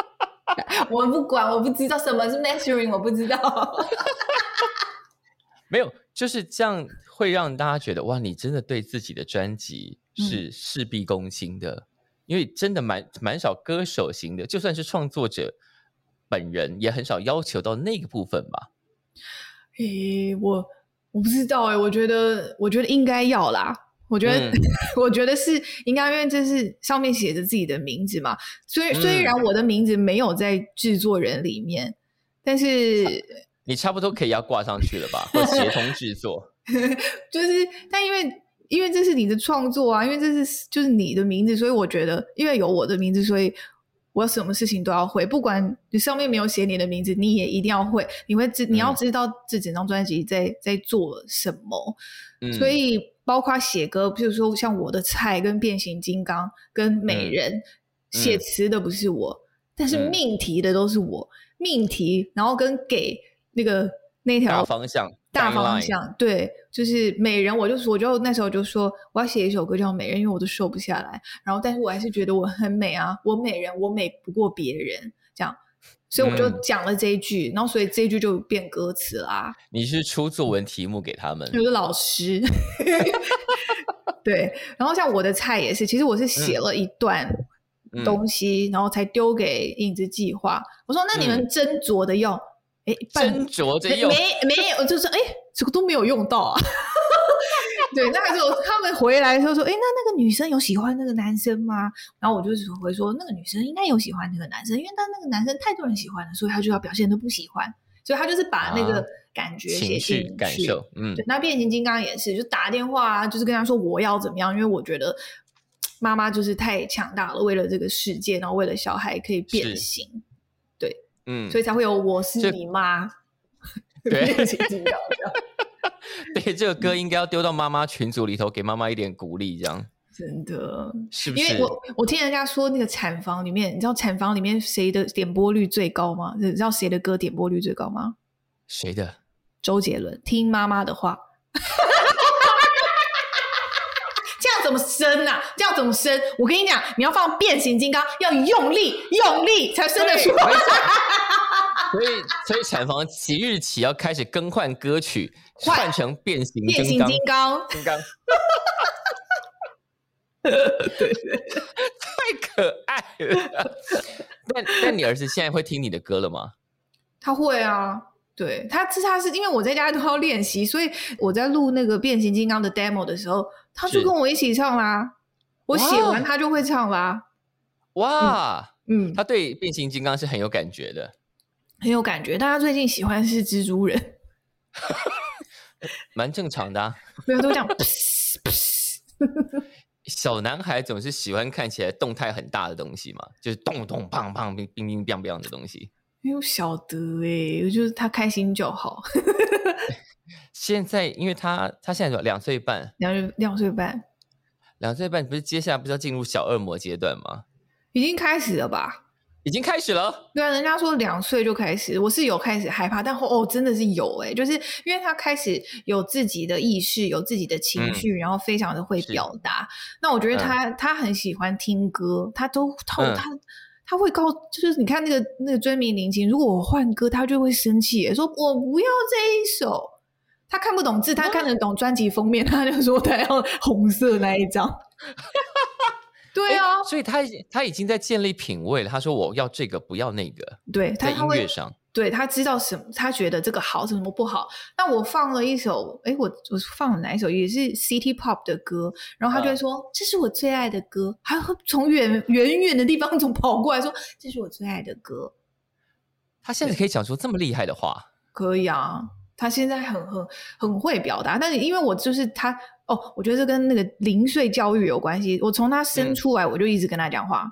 我不管，我不知道什么是 mastering，我不知道。没有，就是这样会让大家觉得哇，你真的对自己的专辑嗯是事必躬亲的。因为真的蛮蛮少歌手型的，就算是创作者本人也很少要求到那个部分吧。诶，我我不知道诶，我觉得我觉得应该要啦。我觉得 我觉得是应该，因为这是上面写着自己的名字嘛。虽虽然我的名字没有在制作人里面，但是你差不多可以要挂上去了吧？或协同制作，就是但因为因为这是你的创作啊，因为这是就是你的名字，所以我觉得因为有我的名字，所以。我什么事情都要会，不管你上面没有写你的名字，你也一定要会。你会知，你要知道这整张专辑在在做什么。所以包括写歌，比如说像我的菜跟变形金刚跟美人，写词的不是我，但是命题的都是我。命题，然后跟给那个那条方向。大方向对，就是美人，我就我就那时候就说我要写一首歌叫美人，因为我都瘦不下来。然后，但是我还是觉得我很美啊，我美人，我美不过别人，所以我就讲了这一句，然后所以这一句就变歌词啦。你是出作文题目给他们？就是老师，对。然后像我的菜也是，其实我是写了一段东西，然后才丢给影子计划。我说那你们斟酌的用。哎，斟酌着用，没没有，就是哎，这个都没有用到啊。对，那时候他们回来的时候说，哎，那那个女生有喜欢那个男生吗？然后我就回说，那个女生应该有喜欢那个男生，因为他那个男生太多人喜欢了，所以他就要表现的不喜欢，所以他就是把那个感觉情绪感受，嗯，对。那变形金刚也是，就打电话啊就是跟他说我要怎么样，因为我觉得妈妈就是太强大了，为了这个世界，然后为了小孩可以变形。对嗯，所以才会有我是你妈，对，对，这个歌应该要丢到妈妈群组里头，给妈妈一点鼓励，这样真的是不是？因为我我听人家说，那个产房里面，你知道产房里面谁的点播率最高吗？你知道谁的歌点播率最高吗？谁的？周杰伦，听妈妈的话。这样怎么生啊？这样怎么生？我跟你讲，你要放变形金刚，要用力用力才生得出来。所以，所以产房即日起要开始更换歌曲，换成变形变形金刚。金刚，对，太可爱了。但但你儿子现在会听你的歌了吗？他会啊，对他，是他是因为我在家都要练习，所以我在录那个变形金刚的 demo 的时候，他就跟我一起唱啦。我写完他就会唱啦。哇，嗯，他对变形金刚是很有感觉的。很有感觉，大家最近喜欢是蜘蛛人，蛮正常的啊。没有都这样。小男孩总是喜欢看起来动态很大的东西嘛，就是咚咚砰砰、冰冰冰冰冰的东西。没有晓得哎，就是他开心就好。现在，因为他他现在两岁半，两两岁半，两岁半不是接下来不是要进入小恶魔阶段吗？已经开始了吧？已经开始了，对啊，人家说两岁就开始，我是有开始害怕，但哦，真的是有哎，就是因为他开始有自己的意识，有自己的情绪，然后非常的会表达。那我觉得他他很喜欢听歌，他都他他他会告，就是你看那个那个追名林琴，如果我换歌，他就会生气，说我不要这一首。他看不懂字，他看得懂专辑封面，他就说他要红色那一张。对啊，所以他他已经在建立品味了。他说我要这个，不要那个。对，在音乐上，对他知道什么，他觉得这个好，什么不好。那我放了一首，哎，我我放了哪一首？也是 City Pop 的歌，然后他就会说这是我最爱的歌，还会从远远远的地方从跑过来说这是我最爱的歌。他现在可以讲出这么厉害的话？可以啊，他现在很很很会表达。但是因为我就是他。哦，我觉得这跟那个零岁教育有关系。我从他生出来，我就一直跟他讲话。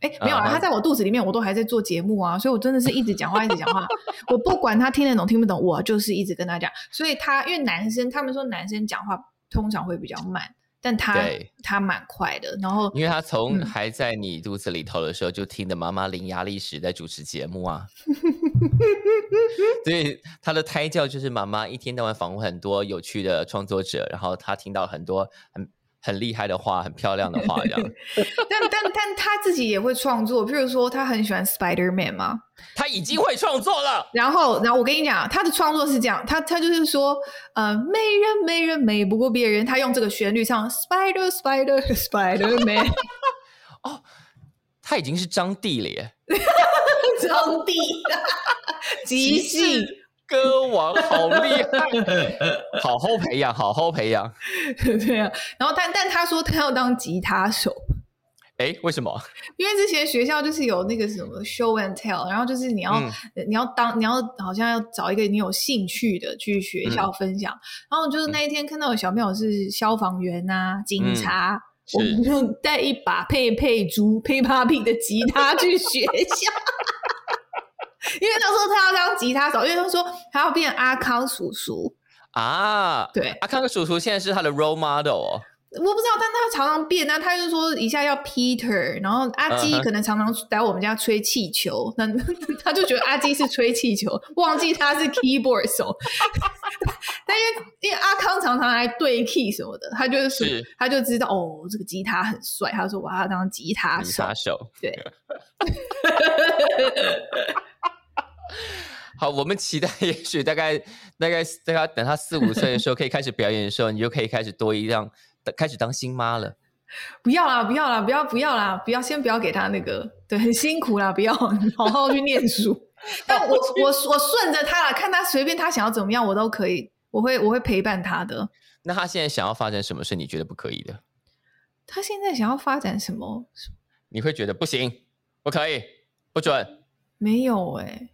哎，没有啊，他在我肚子里面，我都还在做节目啊，所以我真的是一直讲话，一直讲话。我不管他听得懂听不懂，我就是一直跟他讲。所以他因为男生，他们说男生讲话通常会比较慢。但他他蛮快的，然后因为他从还在你肚子里头的时候就听的妈妈伶牙俐齿在主持节目啊，所以他的胎教就是妈妈一天到晚访问很多有趣的创作者，然后他听到很多很。很厉害的画，很漂亮的画，这样。但但但他自己也会创作，譬如说他很喜欢 Spider Man 嘛，他已经会创作了。然后，然后我跟你讲，他的创作是这样，他他就是说，呃，美人美人美不过别人，他用这个旋律唱 Spider Spider Spider Man。哦，他已经是张帝了耶，张帝，即兴歌王好厉害，好好培养，好好培养。对啊，然后但但他说他要当吉他手，哎，为什么？因为之前学校就是有那个什么 show and tell，然后就是你要、嗯你要当你要好像要找一个你有兴趣的去学嗯校分享，然后就是那一天看到有小朋友是消防员啊、警察。我们就带一把佩佩猪、佩帕皮的吉他去学校，因为他说他要当吉他手，因为他说他要变阿康叔叔。啊，对阿康的叔叔现在是他的 role model 哦。我不知道，但他常常变，那他就说一下要 Peter，然后阿基可能常常来我们家吹气球，那 他就觉得阿基是吹气球，忘记他是 keyboard 手。但因为因为阿康常常来对 key 什么的，他就是是他就知道哦，这个吉他很帅，他说我要当吉他手。吉他手，对，好，我们期待，也许大概大概大概等他四五岁的时候，可以开始表演的时候，你就可以开始多一样，开始当新妈了。不要啦，不要啦，不要不要啦，不要先不要给他那个，对，很辛苦啦，不要好好去念书。但我我我顺着他啦，看他随便他想要怎么样，我都可以，我会我会陪伴他的。那他现在想要发展什么是你觉得不可以的？他现在想要发展什么？你会觉得不行，不可以，不准？没有哎、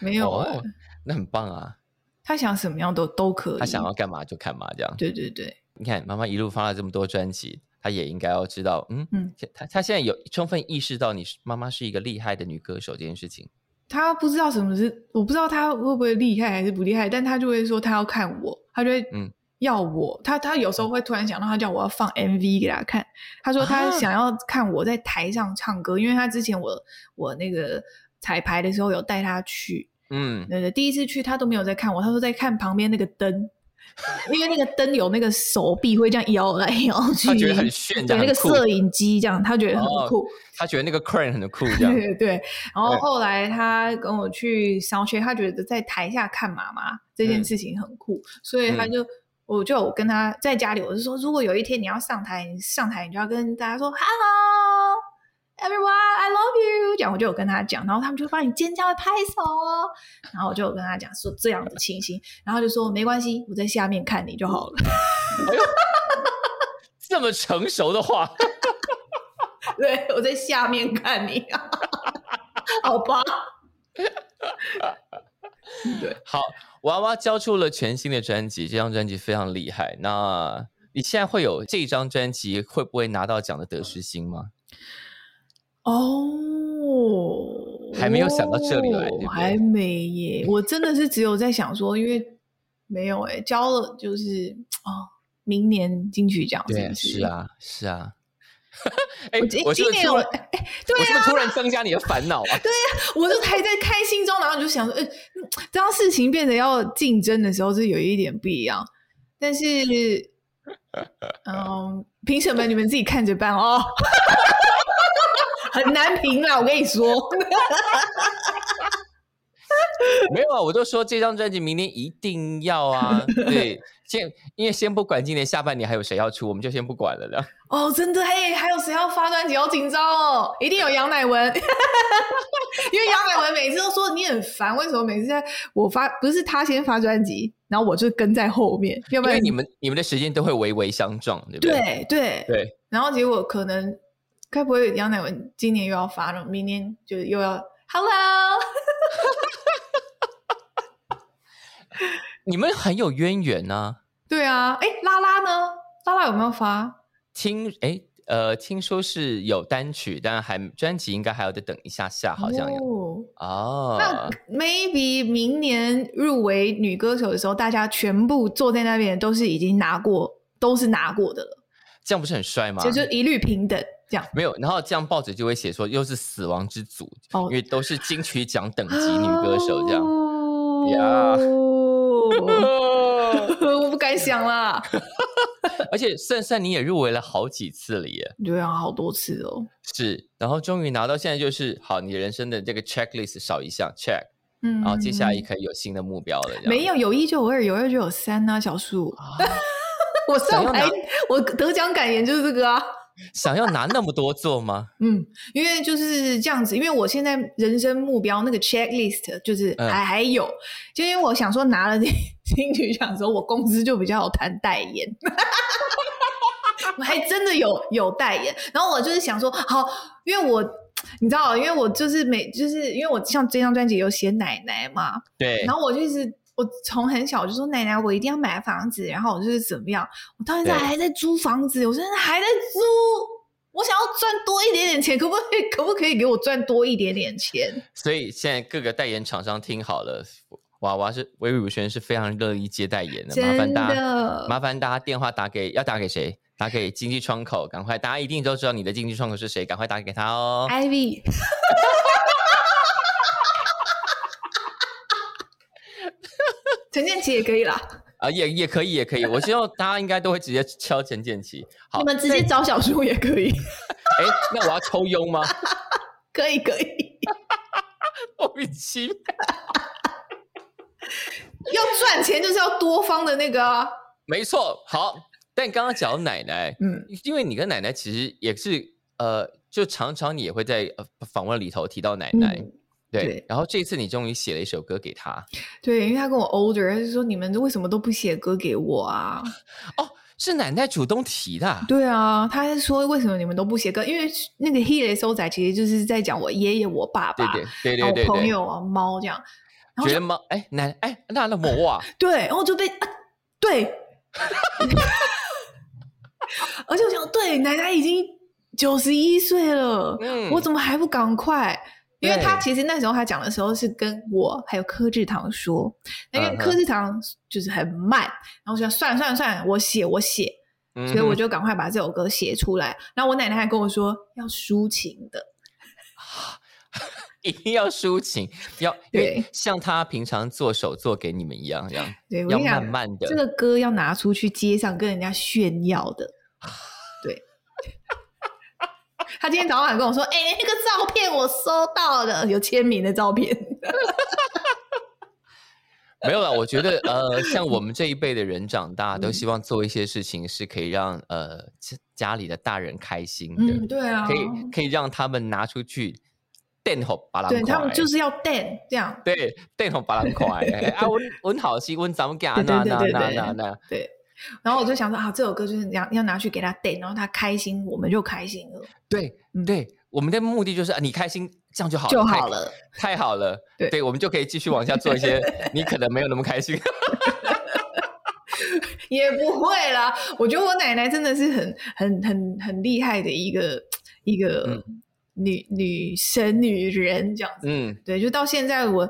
没有那很棒啊！他想什么样都都可以。他想要干嘛就干嘛，这样。对对对，你看，妈妈一路发了这么多专辑，她也应该要知道，嗯嗯嗯，她她现在有充分意识到你是妈妈是一个厉害的女歌手这件事情。他不知道什么是，我不知道他会不会厉害还是不厉害，但他就会说他要看我，他就会嗯。要我，他他有时候会突然想到，他叫我要放 MV 给他看，他说他啊想要看我在台上唱歌，因为他之前我我那个彩排的时候有带他去，嗯，对对第一次去他都没有在看我，他说在看旁边那个灯。因为那个灯有那个手臂会这样摇来摇去，他觉得很炫，这对那个摄影机这样，他觉得很哦酷。他觉得那个 crane 很酷，这样。对对，然后后来他跟我去 soundcheck，他觉得在台下看妈妈这件嗯事情很酷，所以他嗯就。我就跟他在家里，我就说，如果有一天你要上台，你上台你就要跟大家说 “Hello everyone, I love you”，这样我就有跟他讲，然后他们就帮你尖叫、拍手哦，然后我就有跟他讲说这样的情形，然后就说没关系，我在下面看你就好了。这么成熟的话，对，我在下面看你，好吧？对，好，娃娃交出了全新的专辑，这张专辑非常厉害。那你现在会有这张专辑会不会拿到奖的得失心吗？哦，还没有想到这里来对对哦还没耶。我真的是只有在想说，因为没有哎，交了就是哦，明年金曲奖是对，是？啊，是啊。哎我今，年哎，对我是不啊，是突然增加你的烦恼 啊？我就还在开心中，然后你就想说，呃，嗯当事情变得要竞争的时候，是有一点不一样。但是，嗯，评审们你们自己看着办哦，很难评啦，我跟你说。没有啊，我就说这张专辑明年一定要啊。对，先因为先不管今年下半年还有谁要出，我们就先不管了啦。哦，真的嘿，还有谁要发专辑？好紧张哦！一定有杨乃文，因为杨乃文每次都说你很烦，为什么每次在我发不是他先发专辑，然后我就跟在后面，要不然因为你们你们的时间都会微微相撞，对不对？对对对，然后结果可能该不会杨乃文今年又要发了，明年就又要 Hello，你们很有渊源呐、对啊，哎，拉拉呢？拉拉有没有发？听哎呃，听说是有单曲，但还专辑应该还要再等一下下，好像有哦哦。那 maybe 明年入围女歌手的时候，大家全部坐在那边都是已经拿过，都是拿过的了，这样不是很帅吗？就就一律平等这样。没有，然后这样报纸就会写说又是死亡之组，哦因为都是金曲奖等级女歌手这样。呀呀 我不敢想啦。而且算算你也入围了好几次了耶，对啊，好多次哦。是，然后终于拿到现在就是好，你人生的这个 checklist 少一项 check，嗯，然后接下来可以有新的目标了。没有有一就有二，有二就有三啊，小树。啊，我上台我得奖感言就是这个啊。想要拿那么多做吗？嗯，因为就是这样子，因为我现在人生目标那个 checklist 就是嗯还还有，就因为我想说拿了金金曲奖之后，我工资就比较好谈代言，我还真的有有代言。然后我就是想说，好，因为我你知道，因为我就是每就是因为我像这张专辑有写奶奶嘛，对然，后我就是我从很小就说奶奶，我一定要买房子，然后我就是怎么样，我到现在还在租房子，我现在还在租，我想要赚多一点点钱，可不可以？可不可以给我赚多一点点钱？所以现在各个代言厂商听好了，娃娃是魏如萱是非常乐意接代言的，麻烦大家，麻烦大家电话打给要打给谁？打给经济窗口，赶快，大家一定都知道你的经济窗口是谁，赶快打给他哦。Ivy，陈建奇也可以啦，啊，也也可以，也可以。我希望大家应该都会直接敲陈建奇。好你，们直接找小叔也可以，哎，那我要抽佣吗？可 以可以，莫名其妙。要赚钱就是要多方的那个啊，没错，好。但刚刚讲到奶奶，嗯，因为你跟奶奶其实也是呃，就常常你也会在呃访问里头提到奶奶，嗯对。对然后这次你终于写了一首歌给他，对，因为他跟我 older，他就说你们为什么都不写歌给我啊？哦，是奶奶主动提的啊、对啊，他是说为什么你们都不写歌？因为那个 He 的收仔其实就是在讲我爷爷、我爸爸，对对对对对朋友啊、猫这样。然后就觉得猫？哎，奶哎，那那么哇，对，然后我就被啊，对，而且我想，对，奶奶已经九十一岁了，嗯我怎么还不赶快？因为他其实那时候他讲的时候是跟我还有柯志堂说，那因为柯志堂就是很慢，然后我就说算了算了算了，我写我写，嗯所以我就赶快把这首歌写出来。然后我奶奶还跟我说要抒情的，一定要抒情，要对像他平常做手做给你们一样，这样要对我跟你讲慢慢的。这个歌要拿出去街上跟人家炫耀的，对。他今天早上还跟我说：“哎、那个照片我收到了，有签名的照片。没有啦，我觉得呃，像我们这一辈的人长大，都希望做一些事情是可以让呃家家里的大人开心”的，嗯，对啊，可以可以让他们拿出去电吼把对他们就是要 dan 这样，对电吼把人快 啊，温温好心温咱们干那那那那那，对。然后我就想说啊，这首歌就是要要拿去给他 dan，然后他开心，我们就开心了，对嗯对，我们的目的就是啊你开心，这样就好就好了。太好了，对我们就可以继续往下做一些 你可能没有那么开心。也不会啦，我觉得我奶奶真的是很很很很厉害的一个一个嗯女、女神女人这样子。嗯，对，就到现在我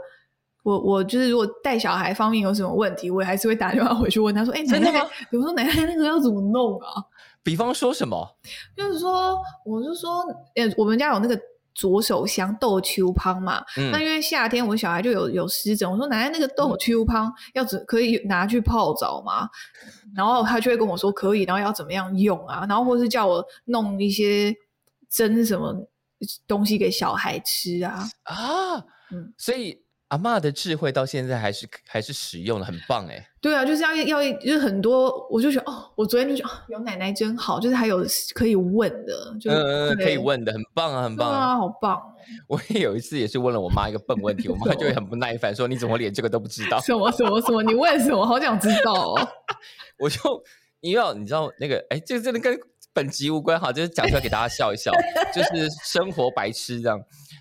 我我就是如果带小孩方面有什么问题，我也还是会打电话回去问他说：“哎、奶奶真的吗，我说奶奶那个要怎么弄啊比方说什么？？”就是说，我就说，呃，我们家有那个。左手香豆秋汤嘛，嗯那因为夏天我小孩就有有湿疹，我说奶奶那个豆秋汤要怎可以拿去泡澡吗？然后他就会跟我说可以，然后要怎么样用啊？然后或是叫我弄一些蒸什么东西给小孩吃啊？啊，嗯所以阿嬷的智慧到现在还是还是使用的，很棒哎。对啊，就是要要就是很多，我就觉得哦，我昨天就觉得、哦、有奶奶真好，就是还有可以问的，就嗯嗯，嗯可以对问的，很棒啊，很棒对啊，好棒哦！我也有一次也是问了我妈一个笨问题，我妈就会很不耐烦说：“你怎么连这个都不知道 什么什么什么，你问什么？好想知道哦。”我就因为你知道那个，哎，这个真的跟本集无关哈，就是讲出来给大家笑一笑，就是生活白痴这样。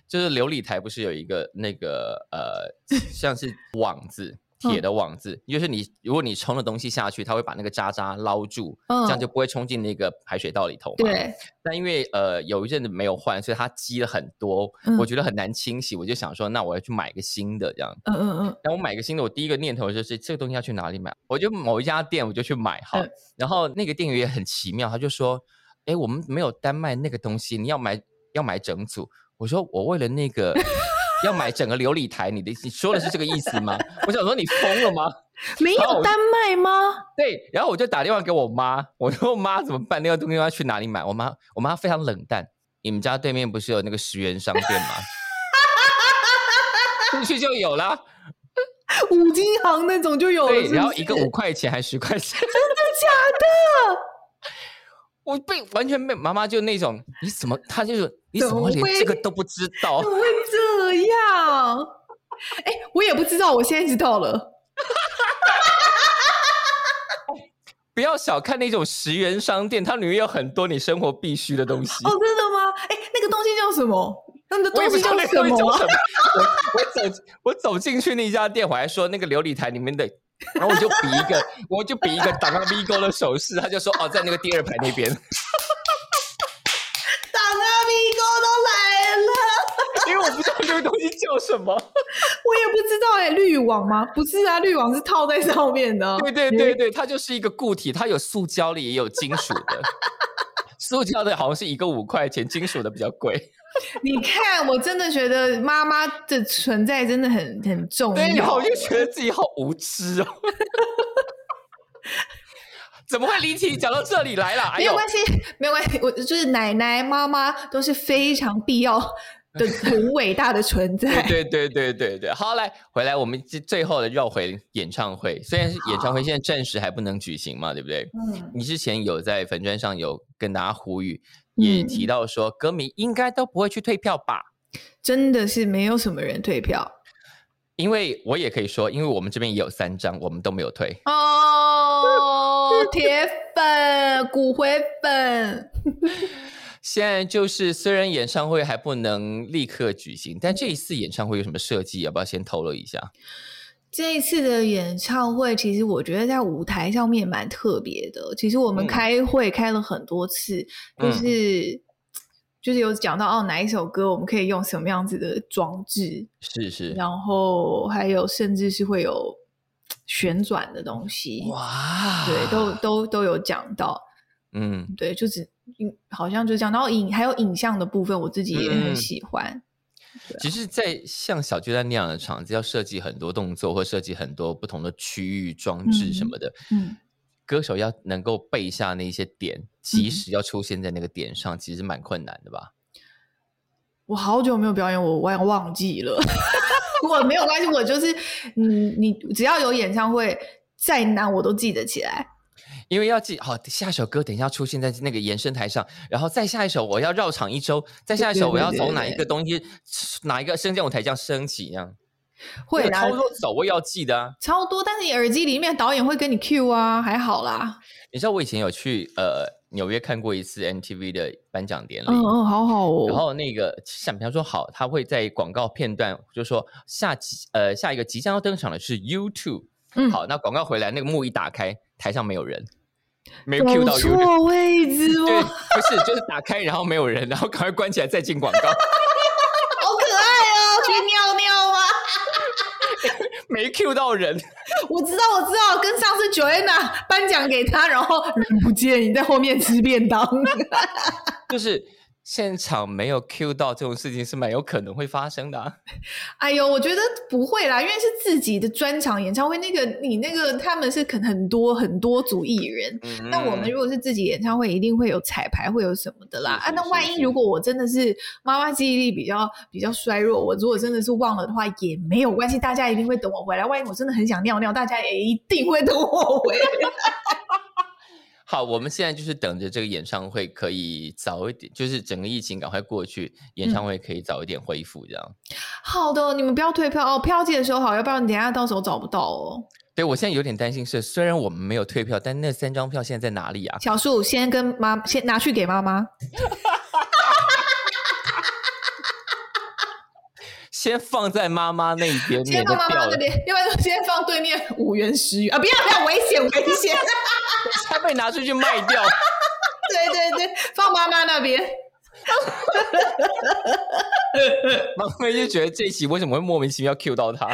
就是琉璃台不是有一个那个呃，像是网子。铁的网子，就是你如果你冲的东西下去，它会把那个渣渣捞住，嗯这样就不会冲进那个排水道里头嘛。对，但因为呃有一阵子没有换，所以它积了很多，嗯我觉得很难清洗，我就想说，那我要去买个新的这样。嗯嗯嗯，然后我买个新的，我第一个念头就是这个东西要去哪里买？我就某一家店我就去买哈，嗯然后那个店员也很奇妙，他就说：“哎，我们没有单卖那个东西，你要买要买整组。”我说：“我为了那个 要买整个琉璃台，你的你说的是这个意思吗？”我想说你疯了吗？没有单卖吗？对，然后我就打电话给我妈，我说妈怎么办？那个东西要去哪里买？我妈我妈非常冷淡。你们家对面不是有那个十元商店吗？出去就有啦。五金行那种就有了，然后一个五块钱还十块钱，真的假的？我被完全被妈妈就那种，你怎么？她就是你怎么连这个都不知道怎？么会这样？哎，我也不知道，我现在知道了。不要小看那种十元商店，它里面有很多你生活必需的东西。哦，真的吗？哎，那个东西叫什么？那个东西叫什么。我我走我走进去那家店，我还说那个琉璃台里面的，然后我就比一个，我就比一个打个 V 勾的手势，他就说哦，在那个第二排那边，大阿米哥都来了，因为我不知道那个东西叫什么。我也不知道哎，滤网吗？不是啊，滤网是套在上面的。对对对对，它就是一个固体，它有塑胶的，也有金属的。塑胶的好像是一个五块钱，金属的比较贵。你看，我真的觉得妈妈的存在真的很很重要我。就觉得自己好无知哦。怎么会离题讲到这里来了？哎，没有关系，没有关系，我就是奶奶、妈妈都是非常必要 的、很伟大的存在。对对对对对对，好，来回来，我们最最后的绕回演唱会。虽然是演唱会现在暂时还不能举行嘛，对不对？嗯，你之前有在粉砖上有跟大家呼吁，也嗯提到说歌迷应该都不会去退票吧？真的是没有什么人退票因为我也可以说，因为我们这边也有三张，我们都没有退。哦，铁粉、骨灰粉。现在就是虽然演唱会还不能立刻举行，但这一次演唱会有什么设计？要不要先透露一下？这一次的演唱会，其实我觉得在舞台上面蛮特别的。其实我们嗯开会开了很多次，就嗯是、就是有讲到哦，哪一首歌我们可以用什么样子的装置，是是，然后还有甚至是会有旋转的东西，哇，对，都都都有讲到。嗯，对，就只嗯好像就这样。然后影还有影像的部分，我自己也嗯很喜欢。其实，在像小巨蛋那样的场子，要设计很多动作，或设计很多不同的区域装置什么的，嗯，歌手要能够背下那些点，及时要出现在那个点上，其实蛮困难的吧？我好久没有表演，我忘忘记了。我没有关系，我就是嗯，你只要有演唱会，再难我都记得起来。因为要记好，下一首歌等一下出现在那个延伸台上，然后再下一首我要绕场一周，再下一首我要从哪一个东西哪一个升降舞台这样升起，这样会啦那个操，作手我也要记得啊。超多，但是你耳机里面导演会跟你 Q 啊，还好啦。你知道我以前有去呃纽约看过一次 MTV 的颁奖典礼，嗯嗯，好好哦。然后那个像比方说好，他会在广告片段就说下集呃下一个即将要登场的是 YouTube，、嗯好，那广告回来那个幕一打开，台上没有人，没 Q 到位置 对，哦，不是，就是打开然后没有人，然后赶快关起来再进广告，好可爱哦，去尿尿吗？没 Q 到人。我知道，我知道，跟上次 Joanna 颁奖给他，然后人不见，你在后面吃便当。就是现场没有 Q 到这种事情是蛮有可能会发生的、啊。哎呦，我觉得不会啦，因为是自己的专场演唱会，那个你那个他们是肯很多很多组艺人。嗯那我们如果是自己演唱会，一定会有彩排，会有什么的啦。啊，那万一如果我真的是妈妈记忆力比较比较衰弱，我如果真的是忘了的话，也没有关系，大家一定会等我回来。万一我真的很想尿尿，大家也一定会等我回来。好，我们现在就是等着这个演唱会可以早一点，就是整个疫情赶快过去，演唱会可以早一点恢复，这样。好的，你们不要退票哦，票记得收好，要不然你等一下到时候找不到哦。对我现在有点担心是，虽然我们没有退票，但那三张票现在在哪里啊？小树先跟妈先拿去给妈妈，先放在妈妈那边，先放妈妈那边，要不然就先放对面五元十元啊！不要不要，危险危险！才被拿出去卖掉。对对对，放妈妈那边。妈妈就觉得这一期为什么会莫名其妙 Q 到他？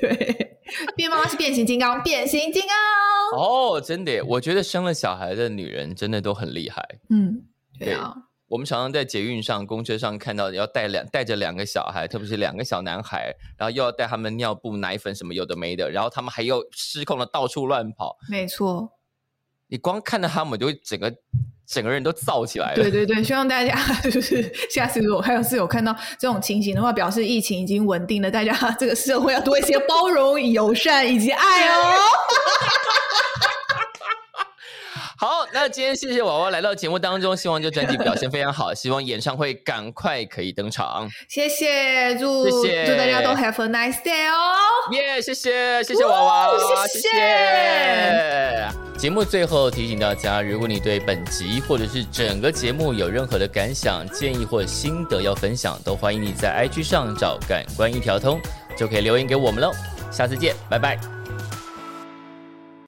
对，变妈妈是变形金刚，变形金刚。哦，真的耶，我觉得生了小孩的女人真的都很厉害。嗯，对啊，我们常常在捷运上、公车上看到要带两带着两个小孩，特别是两个小男孩，然后又要带他们尿布、奶粉什么有的没的，然后他们还要失控的到处乱跑。没错。你光看到他们，就会整个整个人都燥起来了。对对对，希望大家 就是下次如果还有是有看到这种情形的话，表示疫情已经稳定了，大家 这个社会要多一些包容、友善以及爱哦。好，那今天谢谢娃娃来到节目当中，希望这专辑表现非常好，希望演唱会赶快可以登场。谢谢，祝祝大家都 have a nice day 哦。耶、谢谢谢谢娃娃，哦谢谢谢节目最后提醒大家，如果你对本集或者是整个节目有任何的感想、建议或心得要分享，都欢迎你在 IG 上找感官一条通，就可以留言给我们喽。下次见，拜拜。